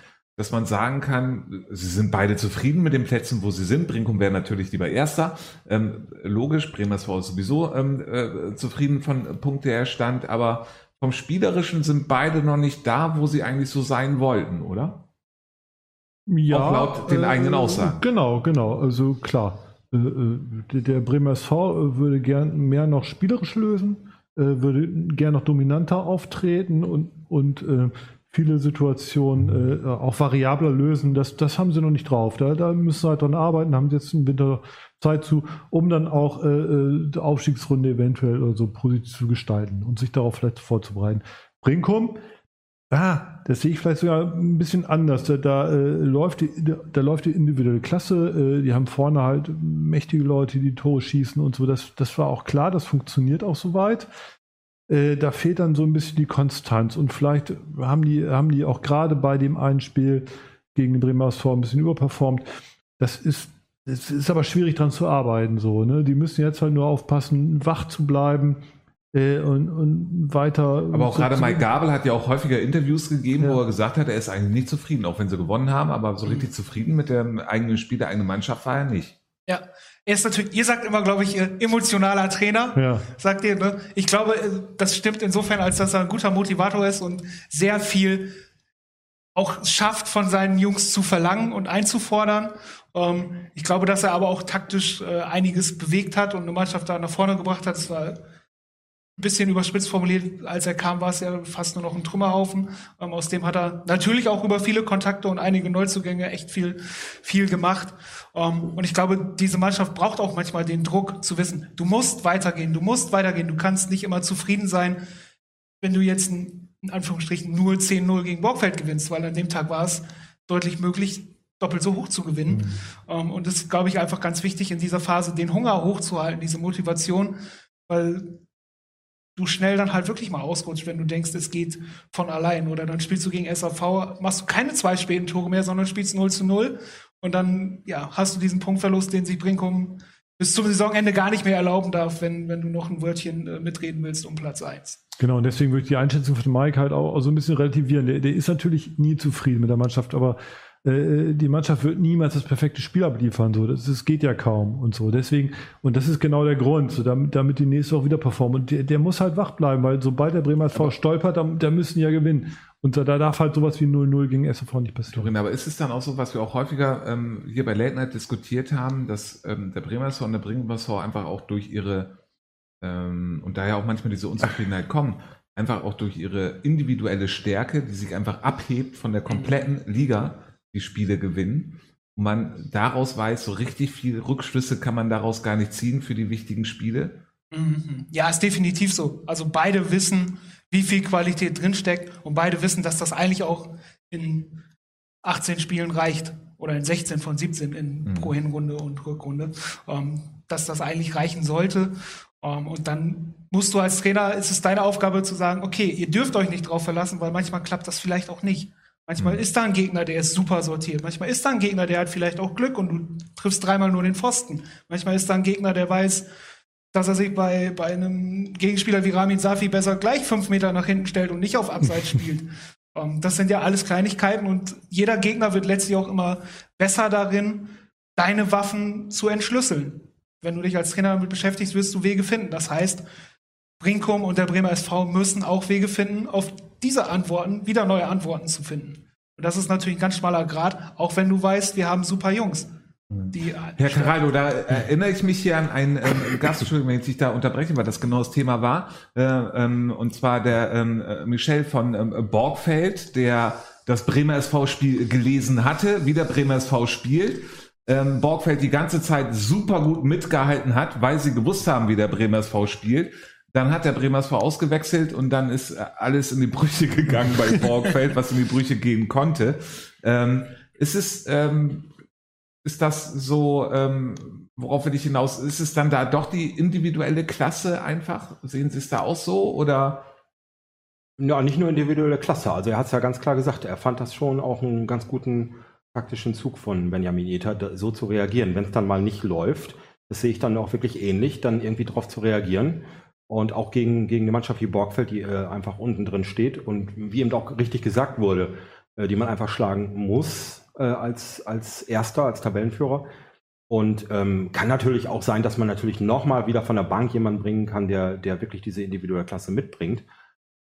dass man sagen kann, sie sind beide zufrieden mit den Plätzen, wo sie sind. Brinkum wäre natürlich lieber Erster. Ähm, logisch, Bremer ist sowieso ähm, äh, zufrieden von Punkteerstand, aber vom Spielerischen sind beide noch nicht da, wo sie eigentlich so sein wollten, oder? Ja. Auch laut den äh, eigenen Aussagen. Genau, genau. Also klar. Äh, äh der Bremer SV würde gern mehr noch spielerisch lösen, äh, würde gern noch dominanter auftreten und, und äh, viele Situationen äh, auch variabler lösen. Das, das haben sie noch nicht drauf. Da, da müssen sie halt dran arbeiten, haben jetzt im Winter Zeit zu, um dann auch äh, äh, die Aufstiegsrunde eventuell oder so positiv zu gestalten und sich darauf vielleicht vorzubereiten. Brinkum, ah, das sehe ich vielleicht sogar ein bisschen anders. Da, da äh, läuft die, da, da, läuft die individuelle Klasse, äh, die haben vorne halt mächtige Leute, die Tore schießen und so. Das, das war auch klar, das funktioniert auch soweit. Äh, da fehlt dann so ein bisschen die Konstanz und vielleicht haben die, haben die auch gerade bei dem einen Spiel gegen den Bremer SV ein bisschen überperformt. Das ist, es ist aber schwierig dran zu arbeiten. So, ne? Die müssen jetzt halt nur aufpassen, wach zu bleiben äh, und, und weiter. Aber auch so gerade Mike Gabel hat ja auch häufiger Interviews gegeben, Ja. wo er gesagt hat, er ist eigentlich nicht zufrieden, auch wenn sie gewonnen haben, aber so richtig zufrieden mit dem eigenen Spiel, der eigenen Mannschaft war er nicht. Ja, er ist natürlich, ihr sagt immer, glaube ich, äh, emotionaler Trainer. Ja. Sagt ihr, ne? Ich glaube, äh, das stimmt insofern, als dass er ein guter Motivator ist und sehr viel auch schafft, von seinen Jungs zu verlangen und einzufordern. Ähm, ich glaube, dass er aber auch taktisch äh, einiges bewegt hat und eine Mannschaft da nach vorne gebracht hat. Es war bisschen überspitzt formuliert, als er kam, war es ja fast nur noch ein Trümmerhaufen. Ähm, aus dem hat er natürlich auch über viele Kontakte und einige Neuzugänge echt viel, viel gemacht. Ähm, und ich glaube, diese Mannschaft braucht auch manchmal den Druck zu wissen, du musst weitergehen, du musst weitergehen, du kannst nicht immer zufrieden sein, wenn du jetzt ein, in Anführungsstrichen nur 10-0 gegen Borgfeld gewinnst, weil an dem Tag war es deutlich möglich, doppelt so hoch zu gewinnen. Ähm, und das ist, glaube ich, einfach ganz wichtig in dieser Phase, den Hunger hochzuhalten, diese Motivation, weil du schnell dann halt wirklich mal ausrutscht, wenn du denkst, es geht von allein. Oder dann spielst du gegen SAV, machst du keine zwei späten Tore mehr, sondern spielst 0 zu 0. Und dann ja, hast du diesen Punktverlust, den sich Brinkum bis zum Saisonende gar nicht mehr erlauben darf, wenn, wenn du noch ein Wörtchen äh, mitreden willst um Platz 1. Genau, und deswegen würde ich die Einschätzung von Mike halt auch, auch so ein bisschen relativieren. Der, der ist natürlich nie zufrieden mit der Mannschaft, aber äh, die Mannschaft wird niemals das perfekte Spiel abliefern. So. Das, das geht ja kaum und so. Deswegen, und das ist genau der Grund, so, damit, damit die nächste auch wieder performen. Und der, der muss halt wach bleiben, weil sobald der Bremer SV stolpert, da, da müssen die ja gewinnen. Und da, da darf halt sowas wie 0-0 gegen SFV nicht passieren. Corinna, aber ist es dann auch so, was wir auch häufiger ähm, hier bei Late Night diskutiert haben, dass ähm, der Bremer SV und der Bremer SV einfach auch durch ihre, ähm, und daher auch manchmal diese Unzufriedenheit kommen, einfach auch durch ihre individuelle Stärke, die sich einfach abhebt von der kompletten Liga, die Spiele gewinnen. Und man daraus weiß, so richtig viel Rückschlüsse kann man daraus gar nicht ziehen für die wichtigen Spiele. Mhm. Ja, ist definitiv so. Also beide wissen, wie viel Qualität drinsteckt und beide wissen, dass das eigentlich auch in 18 Spielen reicht oder in 16 von 17 in Mhm. pro Hinrunde und Rückrunde, ähm, dass das eigentlich reichen sollte. Ähm, und dann musst du als Trainer, ist es deine Aufgabe zu sagen, okay, ihr dürft euch nicht drauf verlassen, weil manchmal klappt das vielleicht auch nicht. Manchmal Mhm. ist da ein Gegner, der ist super sortiert. Manchmal ist da ein Gegner, der hat vielleicht auch Glück und du triffst dreimal nur den Pfosten. Manchmal ist da ein Gegner, der weiß, dass er sich bei, bei einem Gegenspieler wie Ramin Safi besser gleich fünf Meter nach hinten stellt und nicht auf Abseits spielt. Ähm, das sind ja alles Kleinigkeiten und jeder Gegner wird letztlich auch immer besser darin, deine Waffen zu entschlüsseln. Wenn du dich als Trainer damit beschäftigst, wirst du Wege finden. Das heißt, Brinkum und der Bremer SV müssen auch Wege finden, auf diese Antworten wieder neue Antworten zu finden. Und das ist natürlich ein ganz schmaler Grad, auch wenn du weißt, wir haben super Jungs. Die, Herr Carallo, da erinnere ich mich hier an einen ähm, Gast, Entschuldigung, wenn ich dich da unterbreche, weil das genau das Thema war. Äh, ähm, und zwar der ähm, äh, Michel von ähm, Borgfeld, der das Bremer SV-Spiel gelesen hatte, wie der Bremer SV spielt. Ähm, Borgfeld die ganze Zeit super gut mitgehalten hat, weil sie gewusst haben, wie der Bremer SV spielt. Dann hat der Bremer SV ausgewechselt und dann ist äh, alles in die Brüche gegangen bei Borgfeld, was in die Brüche gehen konnte. Ähm, ist es, ähm, ist das so, ähm, worauf will ich hinaus? Ist es dann da doch die individuelle Klasse einfach? Sehen Sie es da auch so oder? Ja, nicht nur individuelle Klasse. Also er hat es ja ganz klar gesagt, er fand das schon auch einen ganz guten taktischen Zug von Benjamin Ether, da- so zu reagieren. Wenn es dann mal nicht läuft, das sehe ich dann auch wirklich ähnlich, dann irgendwie drauf zu reagieren. Und auch gegen, gegen eine Mannschaft wie Borgfeld, die äh, einfach unten drin steht und wie eben auch richtig gesagt wurde, äh, die man einfach schlagen muss äh, als, als Erster, als Tabellenführer. Und ähm, kann natürlich auch sein, dass man natürlich nochmal wieder von der Bank jemanden bringen kann, der, der wirklich diese individuelle Klasse mitbringt.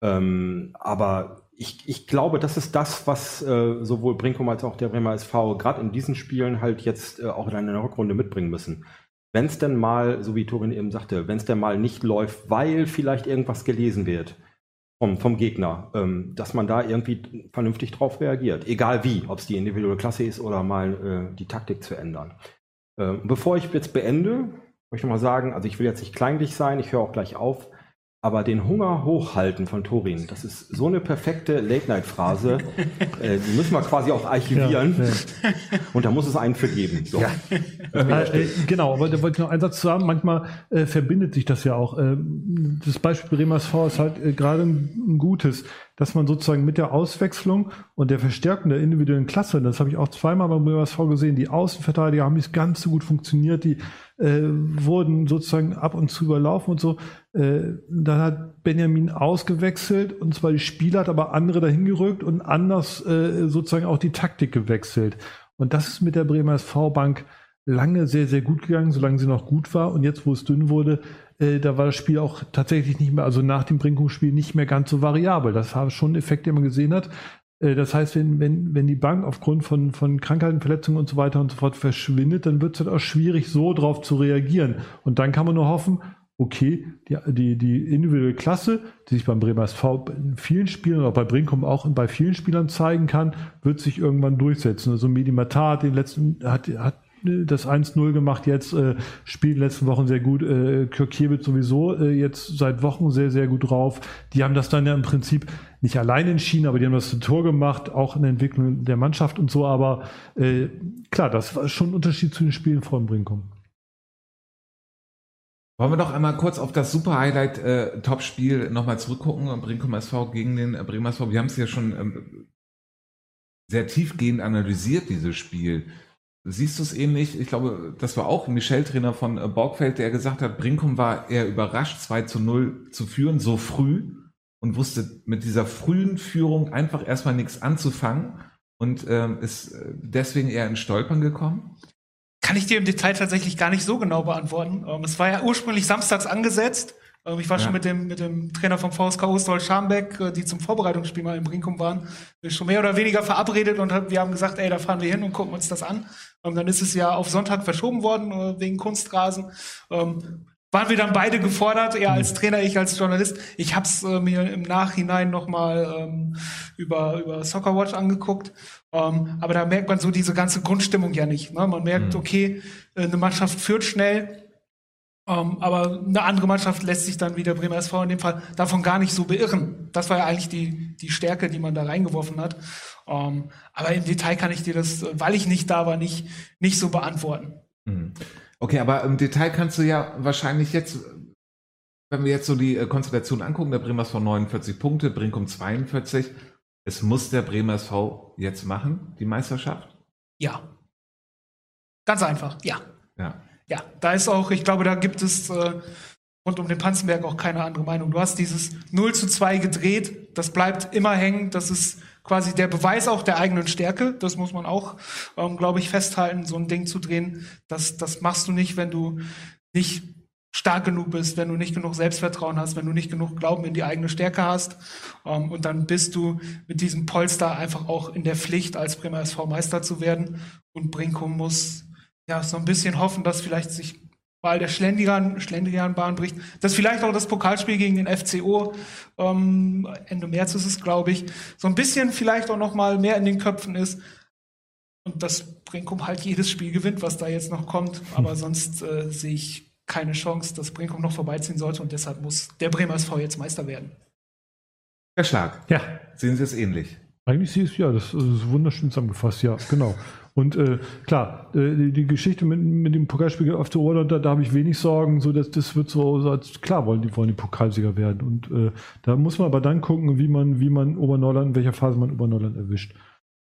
Ähm, aber ich, ich glaube, das ist das, was äh, sowohl Brinkum als auch der Bremer SV gerade in diesen Spielen halt jetzt äh, auch in einer Rückrunde mitbringen müssen. Wenn es denn mal, so wie Torin eben sagte, wenn es denn mal nicht läuft, weil vielleicht irgendwas gelesen wird vom, vom Gegner, ähm, dass man da irgendwie vernünftig drauf reagiert. Egal wie, ob es die individuelle Klasse ist oder mal äh, die Taktik zu ändern. Ähm, bevor ich jetzt beende, möchte ich noch mal sagen, also ich will jetzt nicht kleinlich sein, ich höre auch gleich auf, aber den Hunger hochhalten von Torin, das ist so eine perfekte Late-Night-Phrase, äh, die müssen wir quasi auch archivieren Ja, ja. und da muss es einen für geben. So. Äh, äh, genau, aber da wollte ich noch einen Satz zu haben. Manchmal äh, verbindet sich das ja auch. Ähm, das Beispiel Bremer SV ist halt äh, gerade ein, ein gutes. dass man sozusagen mit der Auswechslung und der Verstärkung der individuellen Klasse, das habe ich auch zweimal beim BSV gesehen, die Außenverteidiger haben nicht ganz so gut funktioniert, die äh, wurden sozusagen ab und zu überlaufen und so. Äh, dann hat Benjamin ausgewechselt und zwar die Spieler hat aber andere dahin gerückt und anders äh, sozusagen auch die Taktik gewechselt. Und das ist mit der Bremer SV-Bank lange sehr, sehr gut gegangen, solange sie noch gut war. Und jetzt, wo es dünn wurde, äh, da war das Spiel auch tatsächlich nicht mehr, also nach dem Brinkum-Spiel nicht mehr ganz so variabel. Das war schon ein Effekt, den man gesehen hat. Äh, das heißt, wenn, wenn, wenn die Bank aufgrund von, von Krankheiten, Verletzungen und so weiter und so fort verschwindet, dann wird es halt auch schwierig, so drauf zu reagieren. Und dann kann man nur hoffen, okay, die, die, die individuelle Klasse, die sich beim Bremer SV in vielen Spielen oder auch bei Brinkum auch bei vielen Spielern zeigen kann, wird sich irgendwann durchsetzen. Also Medi Matar den letzten, hat, hat das 1-0 gemacht jetzt, äh, spielt in den letzten Wochen sehr gut. Äh, Kirkiewicz sowieso äh, jetzt seit Wochen sehr, sehr gut drauf. Die haben das dann ja im Prinzip nicht allein entschieden, aber die haben das Tor gemacht, auch in der Entwicklung der Mannschaft und so. Aber äh, klar, das war schon ein Unterschied zu den Spielen von Brinkum. Wollen wir doch einmal kurz auf das Super Highlight äh, Topspiel nochmal zurückgucken, Brinkum SV gegen den äh, Bremer SV. Wir haben es ja schon ähm, sehr tiefgehend analysiert, dieses Spiel. Siehst du es ähnlich? Ich glaube, das war auch Michel Trainer von äh, Borgfeld, der gesagt hat, Brinkum war eher überrascht, 2 zu 0 zu führen, so früh und wusste mit dieser frühen Führung einfach erstmal nichts anzufangen und ähm, ist äh, deswegen eher in Stolpern gekommen? Kann ich dir im Detail tatsächlich gar nicht so genau beantworten. Ähm, es war ja ursprünglich samstags angesetzt. Ähm, ich war ja. schon mit dem, mit dem Trainer vom VSK Osthold Scharmbeck, äh, die zum Vorbereitungsspiel mal in Brinkum waren, schon mehr oder weniger verabredet und wir haben gesagt, ey, da fahren wir hin und gucken uns das an. Ähm, dann ist es ja auf Sonntag verschoben worden äh, wegen Kunstrasen. Ähm, waren wir dann beide gefordert, er als mhm. Trainer, ich als Journalist. Ich habe es äh, mir im Nachhinein nochmal ähm, über, über Soccerwatch angeguckt. Ähm, aber da merkt man so diese ganze Grundstimmung ja nicht. Ne? Man merkt, mhm. okay, äh, eine Mannschaft führt schnell, ähm, aber eine andere Mannschaft lässt sich dann wie der Bremer SV in dem Fall davon gar nicht so beirren. Das war ja eigentlich die, die Stärke, die man da reingeworfen hat. Ähm, aber im Detail kann ich dir das, weil ich nicht da war, nicht, nicht so beantworten. Mhm. Okay, aber im Detail kannst du ja wahrscheinlich jetzt, wenn wir jetzt so die äh, Konstellation angucken, der Bremer SV 49 Punkte, Brinkum 42. Es muss der Bremer SV jetzt machen, die Meisterschaft? Ja. Ganz einfach, ja. Ja. Ja, da ist auch, ich glaube, da gibt es äh, rund um den Panzenberg auch keine andere Meinung. Du hast dieses 0 zu 2 gedreht, das bleibt immer hängen, das ist quasi der Beweis auch der eigenen Stärke. Das muss man auch, ähm, glaube ich, festhalten, so ein Ding zu drehen. Das, das machst du nicht, wenn du nicht stark genug bist, wenn du nicht genug Selbstvertrauen hast, wenn du nicht genug Glauben in die eigene Stärke hast. Ähm, und dann bist du mit diesem Polster einfach auch in der Pflicht, als Bremer SV Meister zu werden. Und Brinkum muss ja so ein bisschen hoffen, dass vielleicht sich weil der Schlendrian, Schlendrian-Bahn bricht. Das vielleicht auch das Pokalspiel gegen den FCO, ähm, Ende März ist es, glaube ich, so ein bisschen vielleicht auch noch mal mehr in den Köpfen ist. Und das Brinkum halt jedes Spiel gewinnt, was da jetzt noch kommt. Aber hm. sonst äh, sehe ich keine Chance, dass Brinkum noch vorbeiziehen sollte. Und deshalb muss der Bremer SV jetzt Meister werden. Herr Schlag, ja. sehen Sie es ähnlich? Eigentlich sehe ich es ja, das ist wunderschön zusammengefasst, ja, genau. Und äh, klar, äh, die, die, Geschichte mit, mit dem Pokalspiel auf der Urlaub, da, da habe ich wenig Sorgen. So, dass das wird so, so als klar wollen die wollen die Pokalsieger werden. Und äh, da muss man aber dann gucken, wie man wie man Oberneuland, in welcher Phase man Oberneuland erwischt.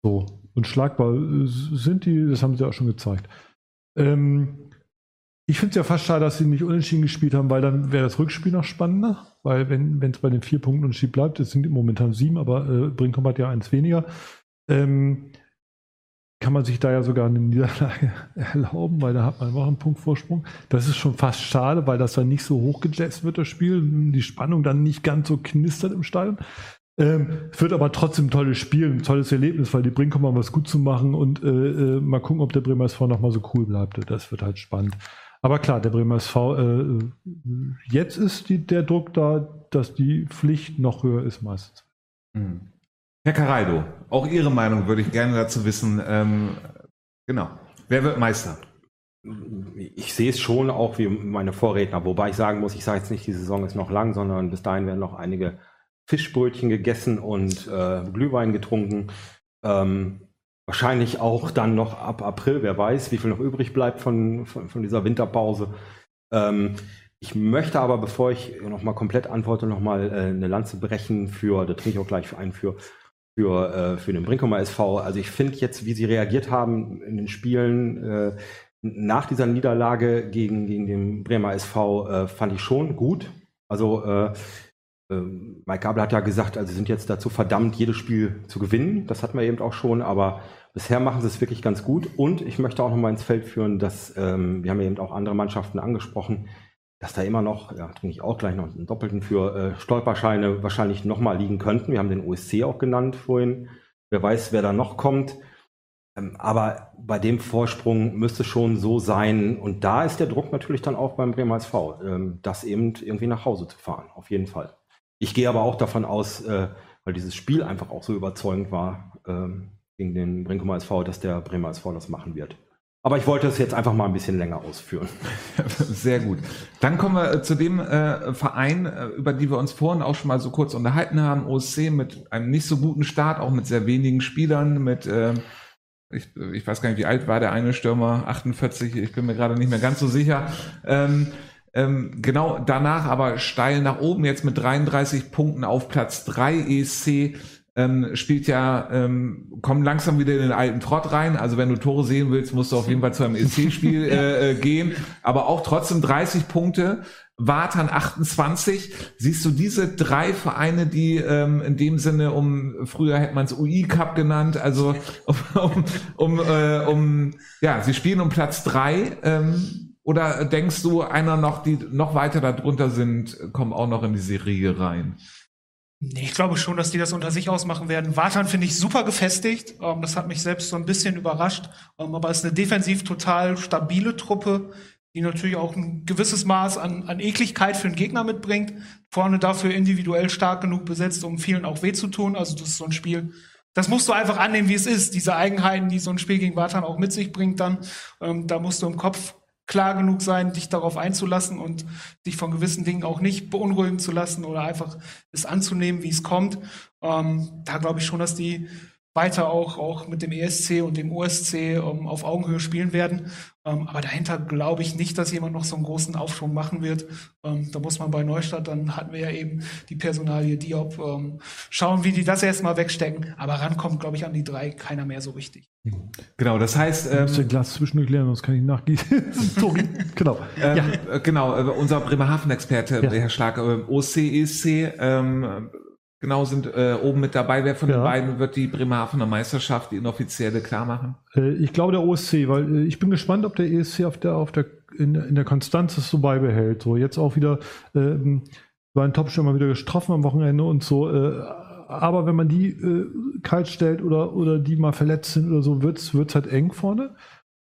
So und schlagbar äh, sind die, das haben sie auch schon gezeigt. Ähm, ich finde es ja fast schade, dass sie nicht unentschieden gespielt haben, weil dann wäre das Rückspiel noch spannender. Weil wenn es bei den vier Punkten unentschieden bleibt, es sind momentan sieben, aber äh, Brinkum hat ja eins weniger. Ähm, kann man sich da ja sogar eine Niederlage erlauben, weil da hat man noch einen Punkt Vorsprung. Das ist schon fast schade, weil das dann nicht so hochgejazzt wird, das Spiel. Die Spannung dann nicht ganz so knistert im Stadion. Ähm, es wird aber trotzdem ein tolles Spiel, ein tolles Erlebnis, weil die Brinker mal was gut zu machen und äh, äh, mal gucken, ob der Bremer SV nochmal so cool bleibt. Das wird halt spannend. Aber klar, der Bremer SV, äh, jetzt ist die, der Druck da, dass die Pflicht noch höher ist meistens. Mhm. Herr Caraido, auch Ihre Meinung würde ich gerne dazu wissen. Ähm, genau. Wer wird Meister? Ich sehe es schon auch wie meine Vorredner, wobei ich sagen muss, ich sage jetzt nicht, die Saison ist noch lang, sondern bis dahin werden noch einige Fischbrötchen gegessen und äh, Glühwein getrunken. Ähm, wahrscheinlich auch dann noch ab April, wer weiß, wie viel noch übrig bleibt von, von, von dieser Winterpause. Ähm, Ich möchte aber, bevor ich nochmal komplett antworte, nochmal äh, eine Lanze brechen für, da trinke ich auch gleich ein, für, für, äh, für den Brinkumer SV. Also ich finde jetzt, wie sie reagiert haben in den Spielen äh, nach dieser Niederlage gegen, gegen den Bremer SV, äh, fand ich schon gut. Also äh, äh, Mike Gabel hat ja gesagt, also sie sind jetzt dazu verdammt, jedes Spiel zu gewinnen. Das hatten wir eben auch schon, aber bisher machen sie es wirklich ganz gut. Und ich möchte auch nochmal ins Feld führen, dass ähm, wir haben ja eben auch andere Mannschaften angesprochen, dass da immer noch, ja, trinke ich auch gleich noch einen doppelten für äh, Stolperscheine wahrscheinlich nochmal liegen könnten. Wir haben den OSC auch genannt vorhin. Wer weiß, wer da noch kommt. Ähm, aber bei dem Vorsprung müsste schon so sein, und da ist der Druck natürlich dann auch beim Bremer SV, ähm, das eben irgendwie nach Hause zu fahren, auf jeden Fall. Ich gehe aber auch davon aus, äh, weil dieses Spiel einfach auch so überzeugend war ähm, gegen den Brinkumer SV, dass der Bremer SV das machen wird. Aber ich wollte es jetzt einfach mal ein bisschen länger ausführen. Sehr gut. Dann kommen wir äh, zu dem äh, Verein, äh, über die wir uns vorhin auch schon mal so kurz unterhalten haben, OSC, mit einem nicht so guten Start, auch mit sehr wenigen Spielern, mit äh, ich, ich weiß gar nicht, wie alt war der eine Stürmer, 48, ich bin mir gerade nicht mehr ganz so sicher. Ähm, ähm, genau danach aber steil nach oben, jetzt mit 33 Punkten auf Platz 3 ESC. Ähm, spielt ja, ähm, kommt langsam wieder in den alten Trott rein. Also wenn du Tore sehen willst, musst du auf jeden Fall zu einem EC-Spiel äh, äh, gehen. Aber auch trotzdem 30 Punkte. Wartan 28. Siehst du diese drei Vereine, die ähm, in dem Sinne um, früher hätte man es UI Cup genannt, also um, um, um, äh, um ja, sie spielen um Platz drei. Ähm, oder denkst du, einer noch, die noch weiter darunter sind, kommen auch noch in die Serie rein? Ich glaube schon, dass die das unter sich ausmachen werden. Wartan finde ich super gefestigt. Ähm, das hat mich selbst so ein bisschen überrascht. Ähm, aber es ist eine defensiv total stabile Truppe die natürlich auch ein gewisses Maß an, an Ekligkeit für den Gegner mitbringt. Vorne dafür individuell stark genug besetzt, um vielen auch weh zu tun. Also das ist so ein Spiel, das musst du einfach annehmen, wie es ist. Diese Eigenheiten, die so ein Spiel gegen Bartan auch mit sich bringt dann, ähm, da musst du im Kopf klar genug sein, dich darauf einzulassen und dich von gewissen Dingen auch nicht beunruhigen zu lassen oder einfach es anzunehmen, wie es kommt. Ähm, da glaube ich schon, dass die weiter auch, auch mit dem ESC und dem OSC ähm, auf Augenhöhe spielen werden. Ähm, aber dahinter glaube ich nicht, dass jemand noch so einen großen Aufschwung machen wird. Ähm, da muss man bei Neustadt, dann hatten wir ja eben die Personalie Diop, ähm, schauen, wie die das erstmal wegstecken. Aber rankommt, glaube ich, an die drei keiner mehr so richtig. Genau, das heißt. Ähm, ich Glas zwischendurch lernen, sonst kann ich nachgießen. Sorry, genau. Ähm, ja. Genau, äh, unser Bremerhaven-Experte, ja. Herr Schlag, äh, OC, ESC, ähm, genau sind äh, oben mit dabei. Wer von ja. den beiden wird die Bremerhavener Meisterschaft, die inoffizielle, klar machen? Äh, ich glaube der OSC, weil äh, ich bin gespannt, ob der ESC auf der, auf der, in, in der Konstanz es so beibehält. So jetzt auch wieder ähm, war ein Topstürmer wieder getroffen am Wochenende und so. Äh, aber wenn man die kalt stellt oder, oder die mal verletzt sind oder so, wird es halt eng vorne.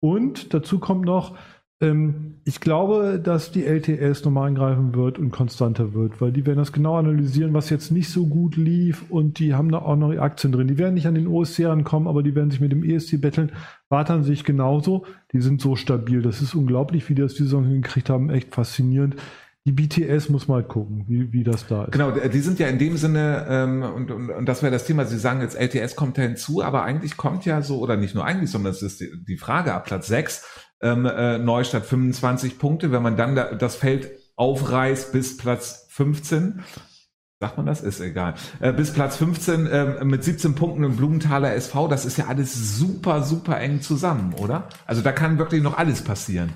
Und dazu kommt noch, ich glaube, dass die LTS nochmal eingreifen wird und konstanter wird, weil die werden das genau analysieren, was jetzt nicht so gut lief und die haben da auch noch Aktien drin. Die werden nicht an den OSC rankommen, aber die werden sich mit dem ESC betteln. Warten sich genauso. Die sind so stabil. Das ist unglaublich, wie die das die Saison hingekriegt haben. Echt faszinierend. Die BTS muss mal gucken, wie, wie das da ist. Genau, die sind ja in dem Sinne, ähm, und, und, und das wäre das Thema, Sie sagen jetzt, LTS kommt da hinzu, aber eigentlich kommt ja so, oder nicht nur eigentlich, sondern das ist die, die Frage ab Platz 6, ähm, äh, Neustadt 25 Punkte. Wenn man dann da, das Feld aufreißt bis Platz 15, sagt man das? Ist egal. Äh, bis Platz 15 äh, mit 17 Punkten im Blumenthaler SV, das ist ja alles super, super eng zusammen, oder? Also da kann wirklich noch alles passieren.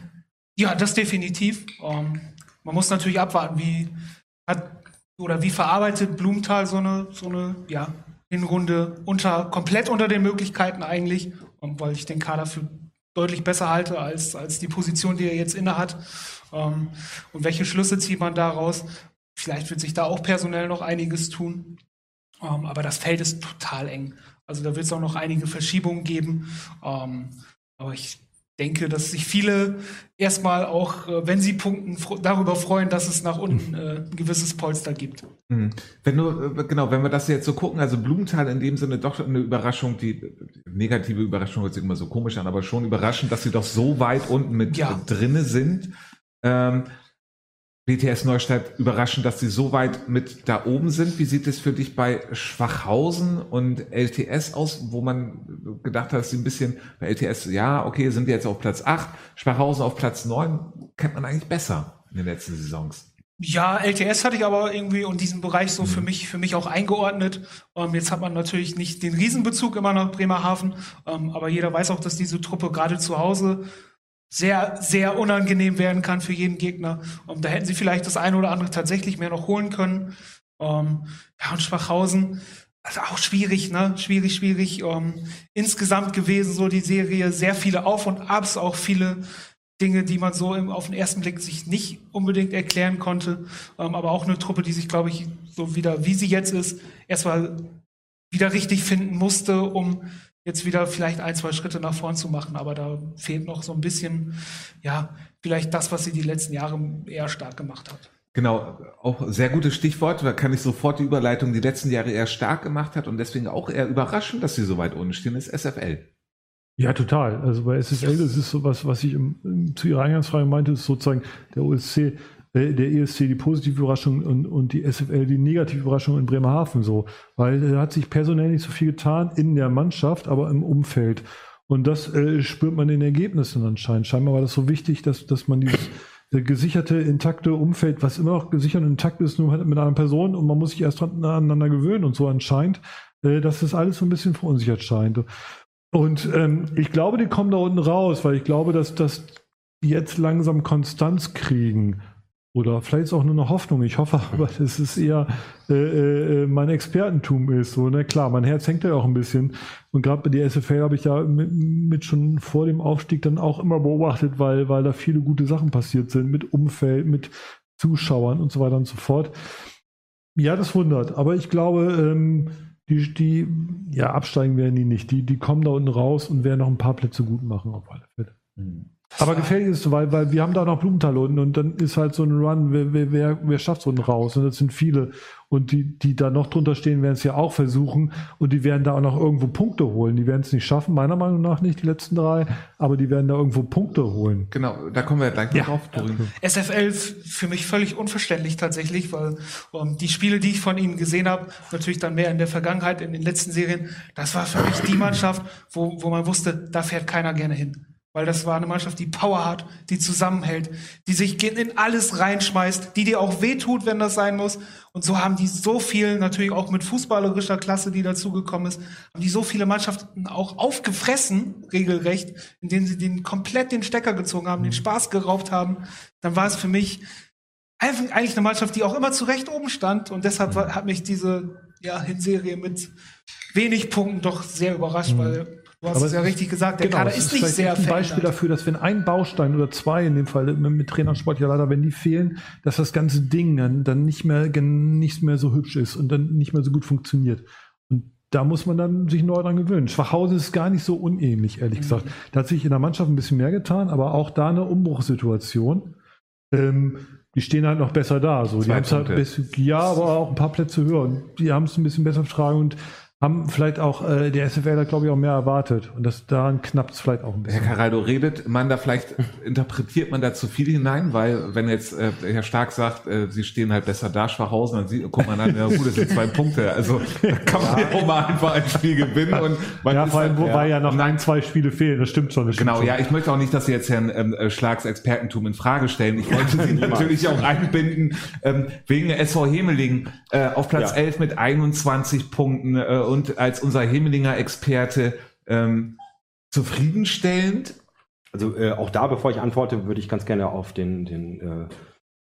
Ja, das definitiv. Ähm, man muss natürlich abwarten, wie hat oder wie verarbeitet Blumenthal so eine, so eine ja, Hinrunde unter, komplett unter den Möglichkeiten eigentlich, weil ich den Kader für deutlich besser halte als, als die Position, die er jetzt innehat. Ähm, und welche Schlüsse zieht man daraus? Vielleicht wird sich da auch personell noch einiges tun. Ähm, aber das Feld ist total eng. Also da wird es auch noch einige Verschiebungen geben. Ähm, aber ich denke, dass sich viele erstmal auch, äh, wenn sie punkten, darüber freuen, dass es nach unten äh, ein gewisses Polster gibt. Mhm. Wenn du, äh, genau, wenn wir das jetzt so gucken, also Blumenthal in dem Sinne doch eine Überraschung, die negative Überraschung hört sich immer so komisch an, aber schon überraschend, dass sie doch so weit unten mit ja. drinne sind. Ähm, BTS Neustadt überraschend, dass sie so weit mit da oben sind. Wie sieht es für dich bei Schwachhausen und LTS aus, wo man gedacht hat, dass sie ein bisschen bei LTS, ja, okay, sind jetzt auf Platz 8, Schwachhausen auf Platz 9, kennt man eigentlich besser. in den letzten Saisons. Ja, LTS hatte ich aber irgendwie und diesen Bereich so für Mhm. mich, für mich auch eingeordnet. Ähm, jetzt hat man natürlich nicht den Riesenbezug immer nach Bremerhaven, ähm, aber jeder weiß auch, dass diese Truppe gerade zu Hause sehr, sehr unangenehm werden kann für jeden Gegner. Und da hätten sie vielleicht das eine oder andere tatsächlich mehr noch holen können. Ähm, ja, und Schwachhausen, also auch schwierig, ne? Schwierig, schwierig. Ähm, insgesamt gewesen so die Serie, sehr viele Auf und Abs, auch viele Dinge, die man so im, auf den ersten Blick sich nicht unbedingt erklären konnte. Ähm, aber auch eine Truppe, die sich, glaube ich, so wieder, wie sie jetzt ist, erstmal wieder richtig finden musste, um jetzt wieder vielleicht ein, zwei Schritte nach vorn zu machen. Aber da fehlt noch so ein bisschen, ja, vielleicht das, was sie die letzten Jahre eher stark gemacht hat. Genau, auch sehr gutes Stichwort, da kann ich sofort die Überleitung die letzten Jahre eher stark gemacht hat und deswegen auch eher überraschend, dass sie so weit unten stehen, ist SFL. Ja, total. Also bei SSL, das ist so was, was ich im, im, zu Ihrer Eingangsfrage meinte, ist sozusagen der OSC, äh, der ESC die positive Überraschung und, und die SFL die negative Überraschung in Bremerhaven so. Weil da hat sich personell nicht so viel getan in der Mannschaft, aber im Umfeld. Und das äh, spürt man in den Ergebnissen anscheinend. Scheinbar war das so wichtig, dass, dass man dieses äh, gesicherte, intakte Umfeld, was immer noch gesichert und intakt ist, nur mit einer Person und man muss sich erst aneinander gewöhnen und so anscheinend, äh, dass das alles so ein bisschen verunsichert scheint. Und ähm, ich glaube, die kommen da unten raus, weil ich glaube, dass, die jetzt langsam Konstanz kriegen. Oder vielleicht ist auch nur eine Hoffnung. Ich hoffe aber, dass es eher äh, äh, mein Expertentum ist. So, ne? Klar, mein Herz hängt ja auch ein bisschen. Und gerade bei der SFL habe ich ja mit, mit schon vor dem Aufstieg dann auch immer beobachtet, weil, weil da viele gute Sachen passiert sind mit Umfeld, mit Zuschauern und so weiter und so fort. Ja, das wundert. Aber ich glaube, ähm, die, die, ja, absteigen werden die nicht. Die, die kommen da unten raus und werden noch ein paar Plätze gut machen auf alle Fälle. Aber gefährlich ist es, weil, weil wir haben da noch Blumenthal unten und dann ist halt so ein Run, wer, wer, wer, wer schafft so einen raus? Und das sind viele. Und die, die da noch drunter stehen, werden es ja auch versuchen und die werden da auch noch irgendwo Punkte holen. Die werden es nicht schaffen, meiner Meinung nach nicht, die letzten drei, aber die werden da irgendwo Punkte holen. Genau, da kommen wir gleich noch Ja. drauf. Doreen. SFL für mich völlig unverständlich tatsächlich, weil ähm, die Spiele, die ich von ihnen gesehen habe, natürlich dann mehr in der Vergangenheit, in den letzten Serien, das war für mich die Mannschaft, wo, wo man wusste, da fährt keiner gerne hin. Weil das war eine Mannschaft, die Power hat, die zusammenhält, die sich in alles reinschmeißt, die dir auch wehtut, wenn das sein muss. Und so haben die so viel, natürlich auch mit fußballerischer Klasse, die dazugekommen ist, haben die so viele Mannschaften auch aufgefressen, regelrecht, indem sie den komplett den Stecker gezogen haben, den Spaß geraubt haben. Dann war es für mich einfach eigentlich eine Mannschaft, die auch immer zu Recht oben stand. Und deshalb hat mich diese ja, Hinserie mit wenig Punkten doch sehr überrascht, weil du hast Aber es ja ist- richtig gesagt, der Genau, Kader es ist nicht vielleicht sehr ein Beispiel dafür, dass wenn ein Baustein oder zwei in dem Fall mit, mit Trainer und sportlicher Leiter, wenn die fehlen, dass das ganze Ding dann, dann nicht mehr nicht mehr so hübsch ist und dann nicht mehr so gut funktioniert. Und da muss man dann sich neu dran gewöhnen. Schwachhausen ist gar nicht so unähnlich, ehrlich Mhm. gesagt. Da hat sich in der Mannschaft ein bisschen mehr getan, aber auch da eine Umbruchssituation. Ähm, die stehen halt noch besser da. So. Die halt Punkte. bis, ja, aber auch ein paar Plätze höher. Und die haben es ein bisschen besser vertragen und haben vielleicht auch, äh, der SFL hat, glaube ich, auch mehr erwartet. Und das daran knappt es vielleicht auch ein Herr bisschen. Caraldo, redet man da vielleicht, interpretiert man da zu viel hinein, weil wenn jetzt äh, Herr Stark sagt, äh, sie stehen halt besser da, Schwachhausen, dann sieht, guckt man dann, ja gut, das sind zwei Punkte. Also da kann man ja auch mal einfach ein Spiel gewinnen und man Ja, ist vor allem, halt, wobei ja noch ein, zwei Spiele fehlen. Das stimmt schon. Das stimmt Genau, schon. ja, ich möchte auch nicht, dass Sie jetzt Herrn ähm, äh, Schlags Expertentum in Frage stellen. Ich wollte Sie natürlich auch einbinden, ähm, wegen der SV Hemeling äh, auf Platz Ja. 11 mit 21 Punkten äh, und als unser Hemelinger Experte ähm, zufriedenstellend. Also äh, auch da, bevor ich antworte, würde ich ganz gerne auf den, den, äh,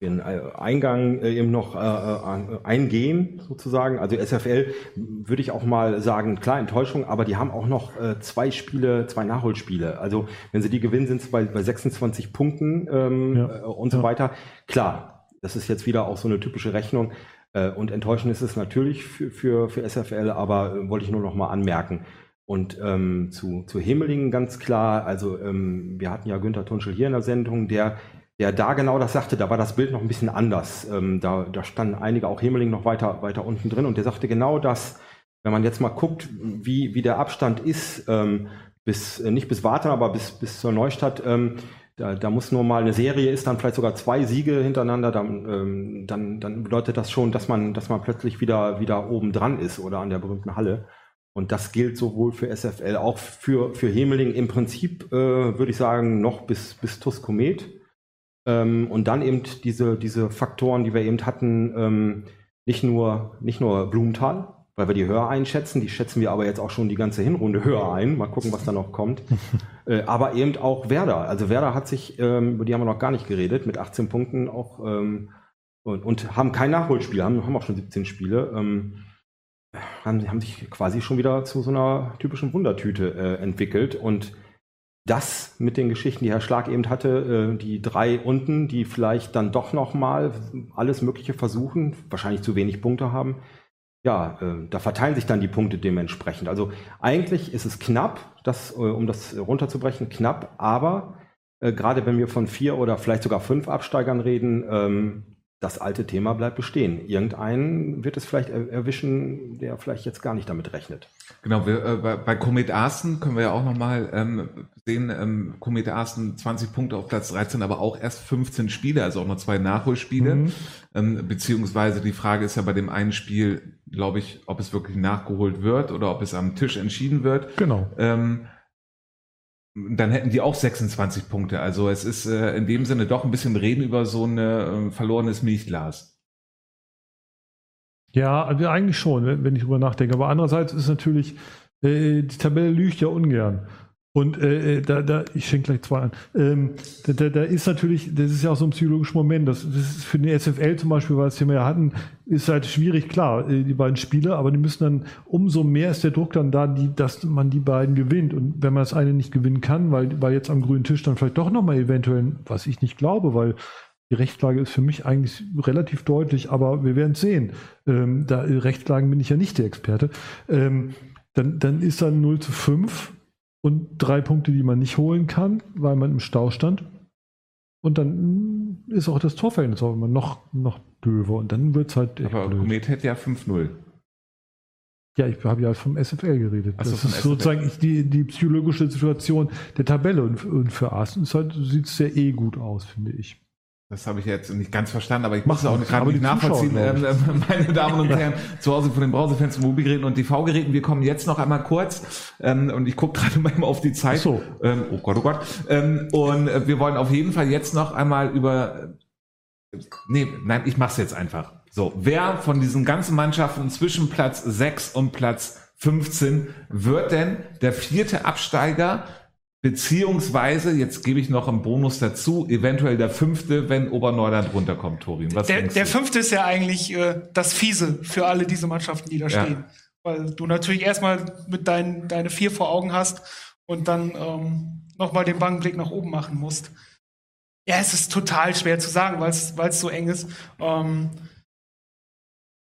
den äh, Eingang äh, eben noch äh, äh, eingehen, sozusagen. Also SFL würde ich auch mal sagen, klar, Enttäuschung, aber die haben auch noch zwei Spiele, zwei Nachholspiele. Also wenn sie die gewinnen, sind sie bei, bei 26 Punkten ähm, Ja. und so Ja. weiter. Klar, das ist jetzt wieder auch so eine typische Rechnung. Äh, und enttäuschend ist es natürlich für, für, für SFL, aber äh, wollte ich nur noch mal anmerken. Und ähm, zu, zu Hemelingen ganz klar, also ähm, wir hatten ja Günther Tunschel hier in der Sendung, der, der da genau das sagte, da war das Bild noch ein bisschen anders. Ähm, da, da standen einige, auch Hemeling noch weiter, weiter unten drin und der sagte genau das, wenn man jetzt mal guckt, wie, wie der Abstand ist, ähm, bis, äh, nicht bis Warten, aber bis, bis zur Neustadt, ähm, da, da muss nur mal eine Serie ist, dann vielleicht sogar zwei Siege hintereinander, dann, ähm, dann, dann bedeutet das schon, dass man, dass man plötzlich wieder, wieder oben dran ist oder an der berühmten Halle. Und das gilt sowohl für SFL, auch für, für Hemeling im Prinzip, äh, würde ich sagen, noch bis, bis TUS. Ähm, und dann eben diese, diese Faktoren, die wir eben hatten, ähm, nicht nur, nicht nur Blumenthal, weil wir die höher einschätzen, die schätzen wir aber jetzt auch schon die ganze Hinrunde höher ein. Mal gucken, was da noch kommt. äh, aber eben auch Werder. Also Werder hat sich, ähm, über die haben wir noch gar nicht geredet, mit 18 Punkten auch ähm, und, und haben kein Nachholspiel, haben, haben auch schon 17 Spiele. Ähm, haben, haben sich quasi schon wieder zu so einer typischen Wundertüte äh, entwickelt. Und das mit den Geschichten, die Herr Schlag eben hatte, äh, die drei unten, die vielleicht dann doch noch mal alles Mögliche versuchen, wahrscheinlich zu wenig Punkte haben. Ja, äh, da verteilen sich dann die Punkte dementsprechend. Also eigentlich ist es knapp, das, äh, um das runterzubrechen, knapp, aber äh, gerade wenn wir von vier oder vielleicht sogar fünf Absteigern reden, ähm, das alte Thema bleibt bestehen. Irgendeinen wird es vielleicht erwischen, der vielleicht jetzt gar nicht damit rechnet. Genau, wir, äh, bei, bei Komet Arsten können wir ja auch nochmal ähm, sehen, ähm, Komet Arsten 20 Punkte auf Platz 13, aber auch erst 15 Spiele, also auch noch zwei Nachholspiele. Mhm. Ähm, beziehungsweise die Frage ist ja bei dem einen Spiel, glaube ich, ob es wirklich nachgeholt wird oder ob es am Tisch entschieden wird. Genau. Ähm, dann hätten die auch 26 Punkte. Also es ist äh, in dem Sinne doch ein bisschen reden über so ein äh, verlorenes Milchglas. Ja, also eigentlich schon, wenn ich drüber nachdenke. Aber andererseits ist natürlich, äh, die Tabelle lügt ja ungern. Und äh, äh, da, da, ich schenke gleich zwei an. Ähm, da, da, da ist natürlich, das ist ja auch so ein psychologischer Moment. Das, das ist für den SFL zum Beispiel, weil wir ja hatten, ist halt schwierig, klar, äh, die beiden Spiele, aber die müssen dann, umso mehr ist der Druck dann da, die, dass man die beiden gewinnt. Und wenn man das eine nicht gewinnen kann, weil, weil jetzt am grünen Tisch dann vielleicht doch nochmal eventuell, was ich nicht glaube, weil die Rechtslage ist für mich eigentlich relativ deutlich, aber wir werden es sehen. Ähm, da Rechtslagen bin ich ja nicht der Experte. Ähm, dann, dann ist dann 0 zu 5 und drei Punkte, die man nicht holen kann, weil man im Stau stand. Und dann ist auch das Torverhältnis auch immer noch, noch döver und dann wird es halt. Aber blöd. Komet hätte ja 5-0. Ja, ich habe ja vom SFL geredet. So, das ist SFL. sozusagen die, die psychologische Situation der Tabelle und, und für Arsenal halt, sieht es sehr eh gut aus, finde ich. Das habe ich jetzt nicht ganz verstanden, aber ich muss es auch gerade nicht nachvollziehen, ähm, meine Damen und Herren, zu Hause von den Browserfans, Mobilgeräten und TV-Geräten. Wir kommen jetzt noch einmal kurz ähm, und ich gucke gerade mal auf die Zeit. So. Ähm, oh Gott, oh Gott. Ähm, und äh, wir wollen auf jeden Fall jetzt noch einmal über. Nee, nein, ich mache es jetzt einfach. So, wer von diesen ganzen Mannschaften zwischen Platz 6 und Platz 15 wird denn der vierte Absteiger Beziehungsweise, jetzt gebe ich noch einen Bonus dazu, eventuell der fünfte, wenn Oberneuland runterkommt, Torin. Was der, der fünfte ist ja eigentlich äh, das Fiese für alle diese Mannschaften, die da ja. stehen. Weil du natürlich erstmal mit deinen deine vier vor Augen hast und dann ähm, nochmal den bangen Blick nach oben machen musst. Ja, es ist total schwer zu sagen, weil es so eng ist. Ähm,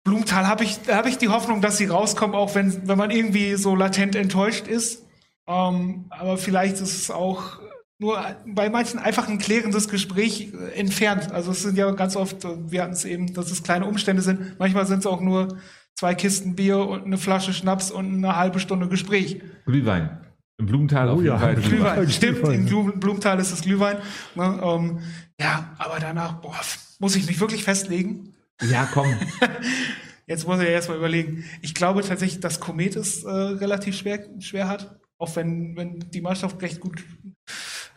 Blumenthal habe ich, hab ich die Hoffnung, dass sie rauskommen, auch wenn, wenn man irgendwie so latent enttäuscht ist. Ähm, aber vielleicht ist es auch nur bei manchen einfach ein klärendes Gespräch äh, entfernt. Also es sind ja ganz oft, äh, wir hatten es eben, dass es kleine Umstände sind. Manchmal sind es auch nur zwei Kisten Bier und eine Flasche Schnaps und eine halbe Stunde Gespräch. Glühwein. Im Blumenthal oh, auf jeden ja. Fall. Glühwein. Glühwein. Stimmt, im Blumenthal ist es Glühwein. Ne, ähm, ja, aber danach, boah, muss ich mich wirklich festlegen? Ja, komm. Jetzt muss ich ja erstmal überlegen. Ich glaube tatsächlich, dass Komet es äh, relativ schwer, schwer hat auch wenn, wenn die Mannschaft recht gut,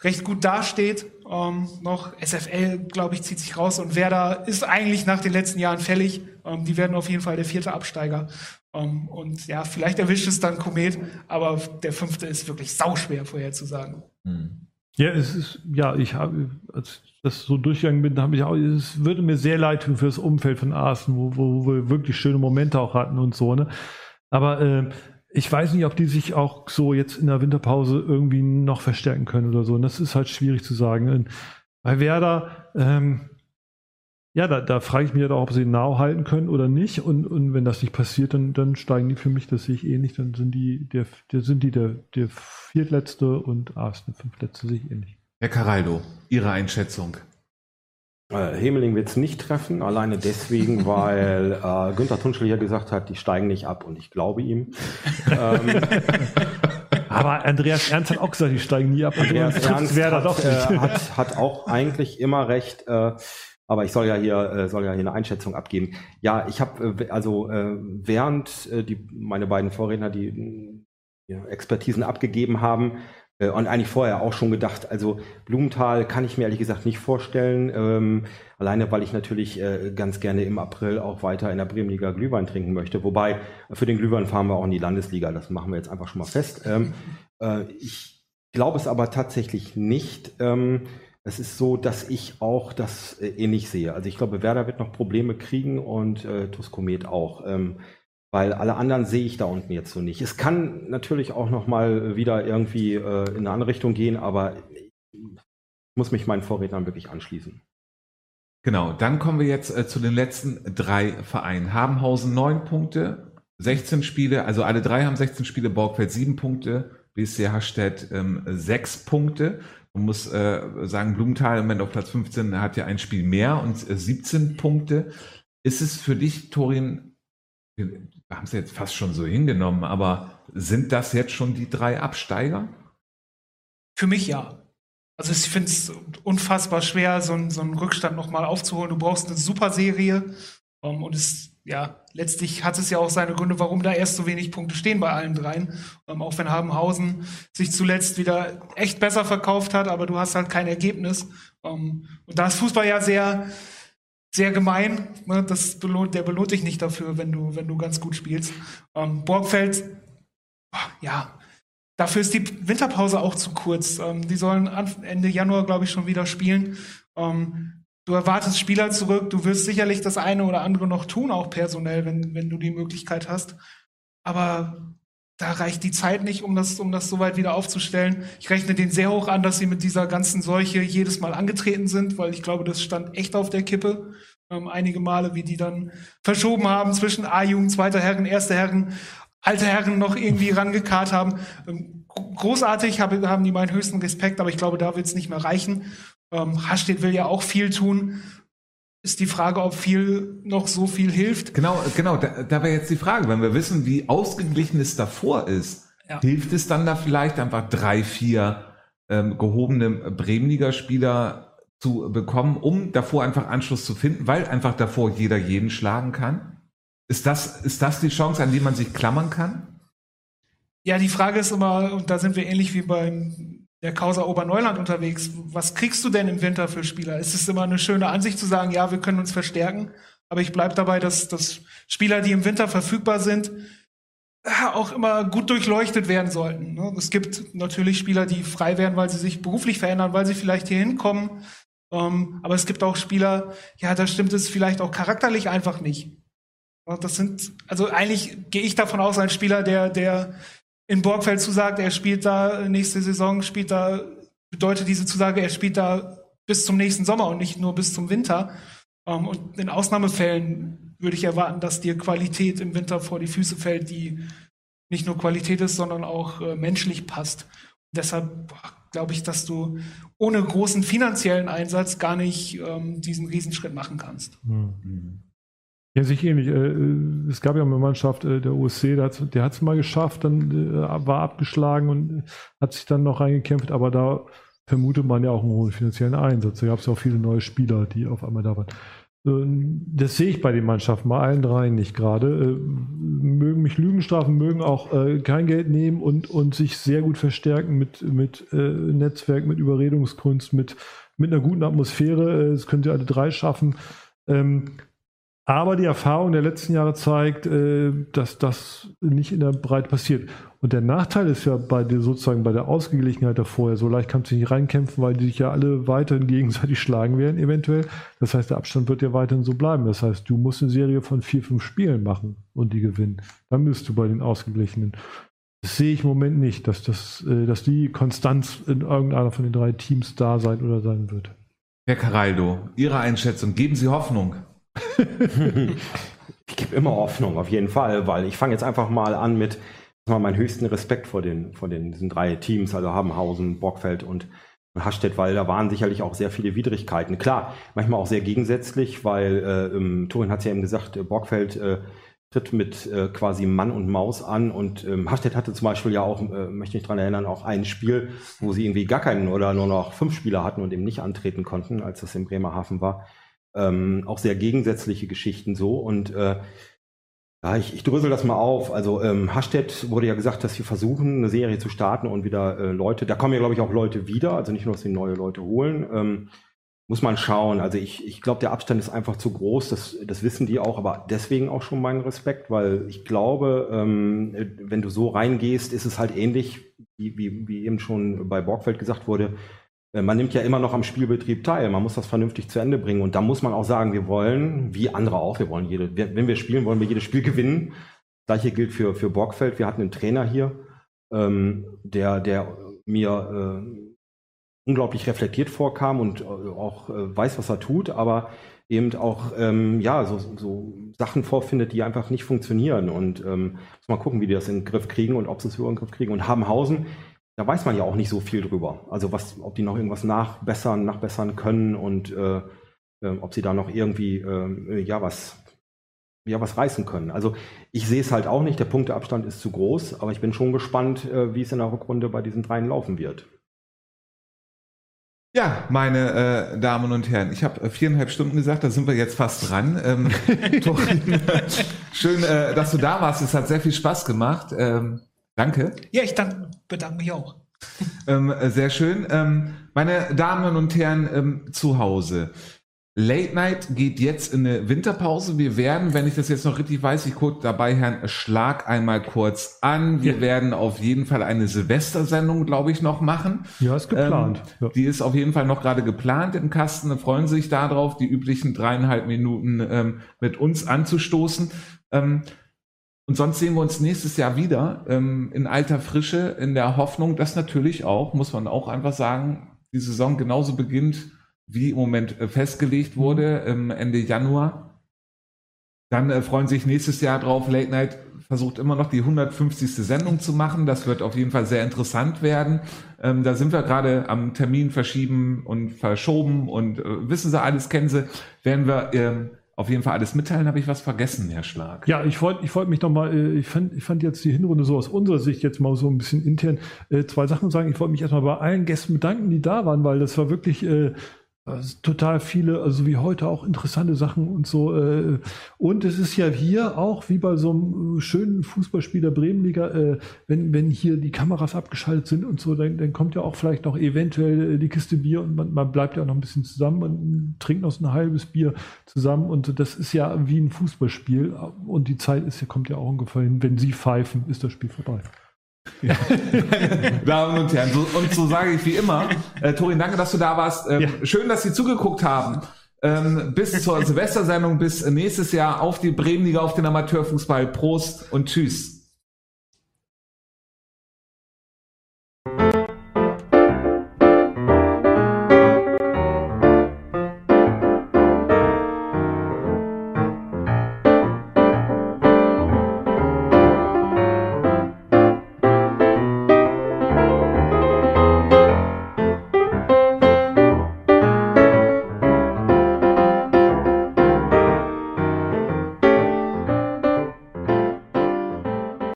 recht gut dasteht. Ähm, noch SFL, glaube ich, zieht sich raus und Werder ist eigentlich nach den letzten Jahren fällig. Ähm, die werden auf jeden Fall der vierte Absteiger. Ähm, und ja, vielleicht erwischt es dann Komet, aber der fünfte ist wirklich sauschwer vorherzusagen. Hm. Ja, es ist, ja, ich habe, als ich das so durchgegangen bin, habe ich auch, es würde mir sehr leid tun für das Umfeld von Arsen, wo, wo, wo wir wirklich schöne Momente auch hatten und so, ne? Aber äh, ich weiß nicht, ob die sich auch so jetzt in der Winterpause irgendwie noch verstärken können oder so. Und das ist halt schwierig zu sagen. Und bei Werder, ähm, ja, da, da frage ich mich ja halt auch, ob sie Nau halten können oder nicht. Und, und wenn das nicht passiert, dann, dann steigen die für mich, das sehe ich ähnlich, dann sind die der, der sind die der, der viertletzte und Arsenal fünftletzte sehe ich ähnlich. Herr Caraldo, Ihre Einschätzung. Äh, Hemeling wird es nicht treffen, alleine deswegen, weil äh, Günther Tunschel hier gesagt hat, die steigen nicht ab und ich glaube ihm. ähm, aber Andreas Ernst hat auch gesagt, die steigen nie ab. Andreas Ernst hat, doch äh, hat, hat, auch eigentlich immer recht. Äh, aber ich soll ja hier äh, soll ja hier eine Einschätzung abgeben. Ja, ich habe äh, also äh, während äh, die meine beiden Vorredner die, Expertisen abgegeben haben, und eigentlich vorher auch schon gedacht, also Blumenthal kann ich mir ehrlich gesagt nicht vorstellen. Ähm, alleine, weil ich natürlich äh, ganz gerne im April auch weiter in der Bremenliga Glühwein trinken möchte. Wobei, für den Glühwein fahren wir auch in die Landesliga. Das machen wir jetzt einfach schon mal fest. Ähm, äh, ich glaube es aber tatsächlich nicht. Ähm, es ist so, dass ich auch das äh, ähnlich sehe. Also ich glaube, Werder wird noch Probleme kriegen und äh, Tuskomet auch. Ähm, weil alle anderen sehe ich da unten jetzt so nicht. Es kann natürlich auch noch mal wieder irgendwie äh, in eine andere Richtung gehen, aber ich muss mich meinen Vorrednern wirklich anschließen. Genau, dann kommen wir jetzt äh, zu den letzten drei Vereinen. Habenhausen neun Punkte, 16 Spiele, also alle drei haben 16 Spiele, Borgfeld sieben Punkte, BSC Hastedt ähm, sechs Punkte. Man muss äh, sagen, Blumenthal im Moment auf Platz 15 hat ja ein Spiel mehr und äh, 17 Punkte. Ist es für dich, Torin, haben es jetzt fast schon so hingenommen, aber sind das jetzt schon die drei Absteiger? Für mich ja. Also ich finde es unfassbar schwer, so, einen, so einen Rückstand nochmal aufzuholen. Du brauchst eine super Serie. Um, ähm, und es, ja, letztlich hat es ja auch seine Gründe, warum da erst so wenig Punkte stehen bei allen dreien. Ähm, auch wenn Habenhausen sich zuletzt wieder echt besser verkauft hat, aber du hast halt kein Ergebnis. Ähm, und da ist Fußball ja sehr, sehr gemein. Ne? Das belohnt, der belohnt dich nicht dafür, wenn du, wenn du ganz gut spielst. Ähm, Borgfeld, ja, dafür ist die Winterpause auch zu kurz. Ähm, die sollen Ende Januar, glaube ich, schon wieder spielen. Ähm, du erwartest Spieler zurück. Du wirst sicherlich das eine oder andere noch tun, auch personell, wenn, wenn du die Möglichkeit hast. Aber da reicht die Zeit nicht, um das, um das soweit wieder aufzustellen. Ich rechne den sehr hoch an, dass sie mit dieser ganzen Seuche jedes Mal angetreten sind, weil ich glaube, das stand echt auf der Kippe. Ähm, einige Male, wie die dann verschoben haben zwischen A-Jugend, zweiter Herren, erster Herren, alte Herren noch irgendwie rangekarrt haben. Ähm, großartig hab, haben die meinen höchsten Respekt, aber ich glaube, da wird es nicht mehr reichen. Ähm, Hastedt will ja auch viel tun ist die Frage, ob viel noch so viel hilft. Genau, genau, da, da wäre jetzt die Frage, wenn wir wissen, wie ausgeglichen es davor ist, ja. hilft es dann da vielleicht einfach drei, vier ähm, gehobene Bremenliga-Spieler zu bekommen, um davor einfach Anschluss zu finden, weil einfach davor jeder jeden schlagen kann? Ist das, ist das die Chance, an die man sich klammern kann? Ja, die Frage ist immer, und da sind wir ähnlich wie beim der Causa Oberneuland unterwegs. Was kriegst du denn im Winter für Spieler? Ist es immer eine schöne Ansicht zu sagen, ja, wir können uns verstärken, aber ich bleibe dabei, dass, dass Spieler, die im Winter verfügbar sind, auch immer gut durchleuchtet werden sollten. Ne? Es gibt natürlich Spieler, die frei werden, weil sie sich beruflich verändern, weil sie vielleicht hier hinkommen. Ähm, aber es gibt auch Spieler, ja, da stimmt es vielleicht auch charakterlich einfach nicht. Das sind, also eigentlich gehe ich davon aus, ein Spieler, der, der in Borgfeld zusagt, er spielt da nächste Saison, spielt da, bedeutet diese Zusage, er spielt da bis zum nächsten Sommer und nicht nur bis zum Winter. Um, ähm, und in Ausnahmefällen würde ich erwarten, dass dir Qualität im Winter vor die Füße fällt, die nicht nur Qualität ist, sondern auch äh, menschlich passt. Und deshalb glaube ich, dass du ohne großen finanziellen Einsatz gar nicht ähm, diesen Riesenschritt machen kannst. Mhm. Ja, sich ähnlich. Äh, äh, es gab ja eine Mannschaft, äh, der OSC, der hat es mal geschafft, dann war abgeschlagen und hat sich dann noch reingekämpft, aber da vermutet man ja auch einen hohen finanziellen Einsatz. Da gab es ja auch viele neue Spieler, die auf einmal da waren. Das sehe ich bei den Mannschaften, bei allen dreien nicht gerade. Mögen mich Lügen strafen, mögen auch kein Geld nehmen und, und sich sehr gut verstärken mit, mit Netzwerk, mit Überredungskunst, mit, mit einer guten Atmosphäre. Das können sie alle drei schaffen. Ähm, aber die Erfahrung der letzten Jahre zeigt, äh, dass das nicht in der Breite passiert. Und der Nachteil ist ja bei der, sozusagen bei der Ausgeglichenheit davor, so leicht kannst du nicht reinkämpfen, weil die sich ja alle weiterhin gegenseitig schlagen werden, eventuell. Das heißt, der Abstand wird ja weiterhin so bleiben. Das heißt, du musst eine Serie von vier, fünf Spielen machen und die gewinnen. Dann bist du bei den Ausgeglichenen. Das sehe ich im Moment nicht, dass, das, äh, dass die Konstanz in irgendeiner von den drei Teams da sein oder sein wird. Herr Caraldo, Ihre Einschätzung, geben Sie Hoffnung. Ich gebe immer Hoffnung, auf jeden Fall, weil ich fange jetzt einfach mal an mit mal meinen höchsten Respekt vor den, vor den diesen drei Teams, also Habenhausen, Bockfeld und Hastedt, weil da waren sicherlich auch sehr viele Widrigkeiten. Klar, manchmal auch sehr gegensätzlich, weil äh, ähm, Turin hat es ja eben gesagt, äh, Borgfeld äh, tritt mit äh, quasi Mann und Maus an und ähm, Hastedt hatte zum Beispiel ja auch, äh, möchte ich daran erinnern, auch ein Spiel, wo sie irgendwie gar keinen oder nur noch fünf Spieler hatten und eben nicht antreten konnten, als das in Bremerhaven war. Ähm, auch sehr gegensätzliche Geschichten so. Und äh, Ja, ich, ich drösel das mal auf. Also ähm, Hasstedt wurde ja gesagt, dass wir versuchen, eine Serie zu starten und wieder äh, Leute, da kommen ja, glaube ich, auch Leute wieder, also nicht nur, dass sie neue Leute holen. Ähm, muss man schauen. Also ich, ich glaube, der Abstand ist einfach zu groß, das, das wissen die auch, aber deswegen auch schon mein Respekt, weil ich glaube, ähm, wenn du so reingehst, ist es halt ähnlich, wie, wie, wie eben schon bei Borgfeld gesagt wurde, man nimmt ja immer noch am Spielbetrieb teil. Man muss das vernünftig zu Ende bringen. Und da muss man auch sagen, wir wollen, wie andere auch, wir wollen jede, wenn wir spielen, wollen wir jedes Spiel gewinnen. Gleiche gilt für, für Borgfeld. Wir hatten einen Trainer hier, ähm, der, der mir äh, unglaublich reflektiert vorkam und äh, auch äh, weiß, was er tut, aber eben auch ähm, ja so, so Sachen vorfindet, die einfach nicht funktionieren. Und ähm, muss mal gucken, wie die das in den Griff kriegen und ob sie es über den Griff kriegen. Und Habenhausen, da weiß man ja auch nicht so viel drüber. Also was, ob die noch irgendwas nachbessern, nachbessern können und äh, äh, ob sie da noch irgendwie äh, ja was ja was reißen können. Also ich sehe es halt auch nicht. Der Punkteabstand ist zu groß, aber ich bin schon gespannt, äh, wie es in der Rückrunde bei diesen dreien laufen wird. Ja, meine äh, Damen und Herren, ich habe äh, viereinhalb Stunden gesagt, da sind wir jetzt fast dran. Ähm, Torin, schön, äh, dass du da warst. Es hat sehr viel Spaß gemacht. Ähm, danke. Ja, ich dank, bedanke mich auch. Ähm, äh, sehr schön. Ähm, meine Damen und Herren ähm, zu Hause. Late Night geht jetzt in eine Winterpause. Wir werden, wenn ich das jetzt noch richtig weiß, ich gucke dabei Herrn Schlag einmal kurz an. Wir ja. werden auf jeden Fall eine Silvestersendung, glaube ich, noch machen. Ja, ist geplant. Ähm, ja. Die ist auf jeden Fall noch gerade geplant im Kasten. Da freuen sich darauf, die üblichen dreieinhalb Minuten ähm, mit uns anzustoßen. Ähm, und sonst sehen wir uns nächstes Jahr wieder ähm, in alter Frische, in der Hoffnung, dass natürlich auch, muss man auch einfach sagen, die Saison genauso beginnt wie im Moment äh, festgelegt wurde, ähm, Ende Januar. Dann äh, freuen sich nächstes Jahr drauf. Late Night versucht immer noch die 150. Sendung zu machen. Das wird auf jeden Fall sehr interessant werden. Ähm, da sind wir gerade am Termin verschieben und verschoben und äh, wissen Sie alles, kennen Sie, werden wir ähm, auf jeden Fall alles mitteilen. Habe ich was vergessen, Herr Schlag? Ja, ich wollte ich wollte mich nochmal, äh, ich fand, ich fand jetzt die Hinrunde so aus unserer Sicht jetzt mal so ein bisschen intern äh, zwei Sachen sagen. Ich wollte mich erstmal bei allen Gästen bedanken, die da waren, weil das war wirklich äh, also total viele, also wie heute auch interessante Sachen und so. Äh, und es ist ja hier auch wie bei so einem schönen Fußballspieler Bremenliga, äh, wenn, wenn hier die Kameras abgeschaltet sind und so, dann, dann kommt ja auch vielleicht noch eventuell die Kiste Bier und man, man bleibt ja auch noch ein bisschen zusammen und trinkt noch so ein halbes Bier zusammen. Und das ist ja wie ein Fußballspiel. Und die Zeit ist, kommt ja auch ungefähr hin. Wenn sie pfeifen, ist das Spiel vorbei. Ja. Damen und Herren, so, und so sage ich wie immer, äh, Torin, danke, dass du da warst. Ähm, ja. Schön, dass Sie zugeguckt haben. Ähm, bis zur Silvestersendung, bis nächstes Jahr auf die Bremenliga, auf den Amateurfußball. Prost und Tschüss.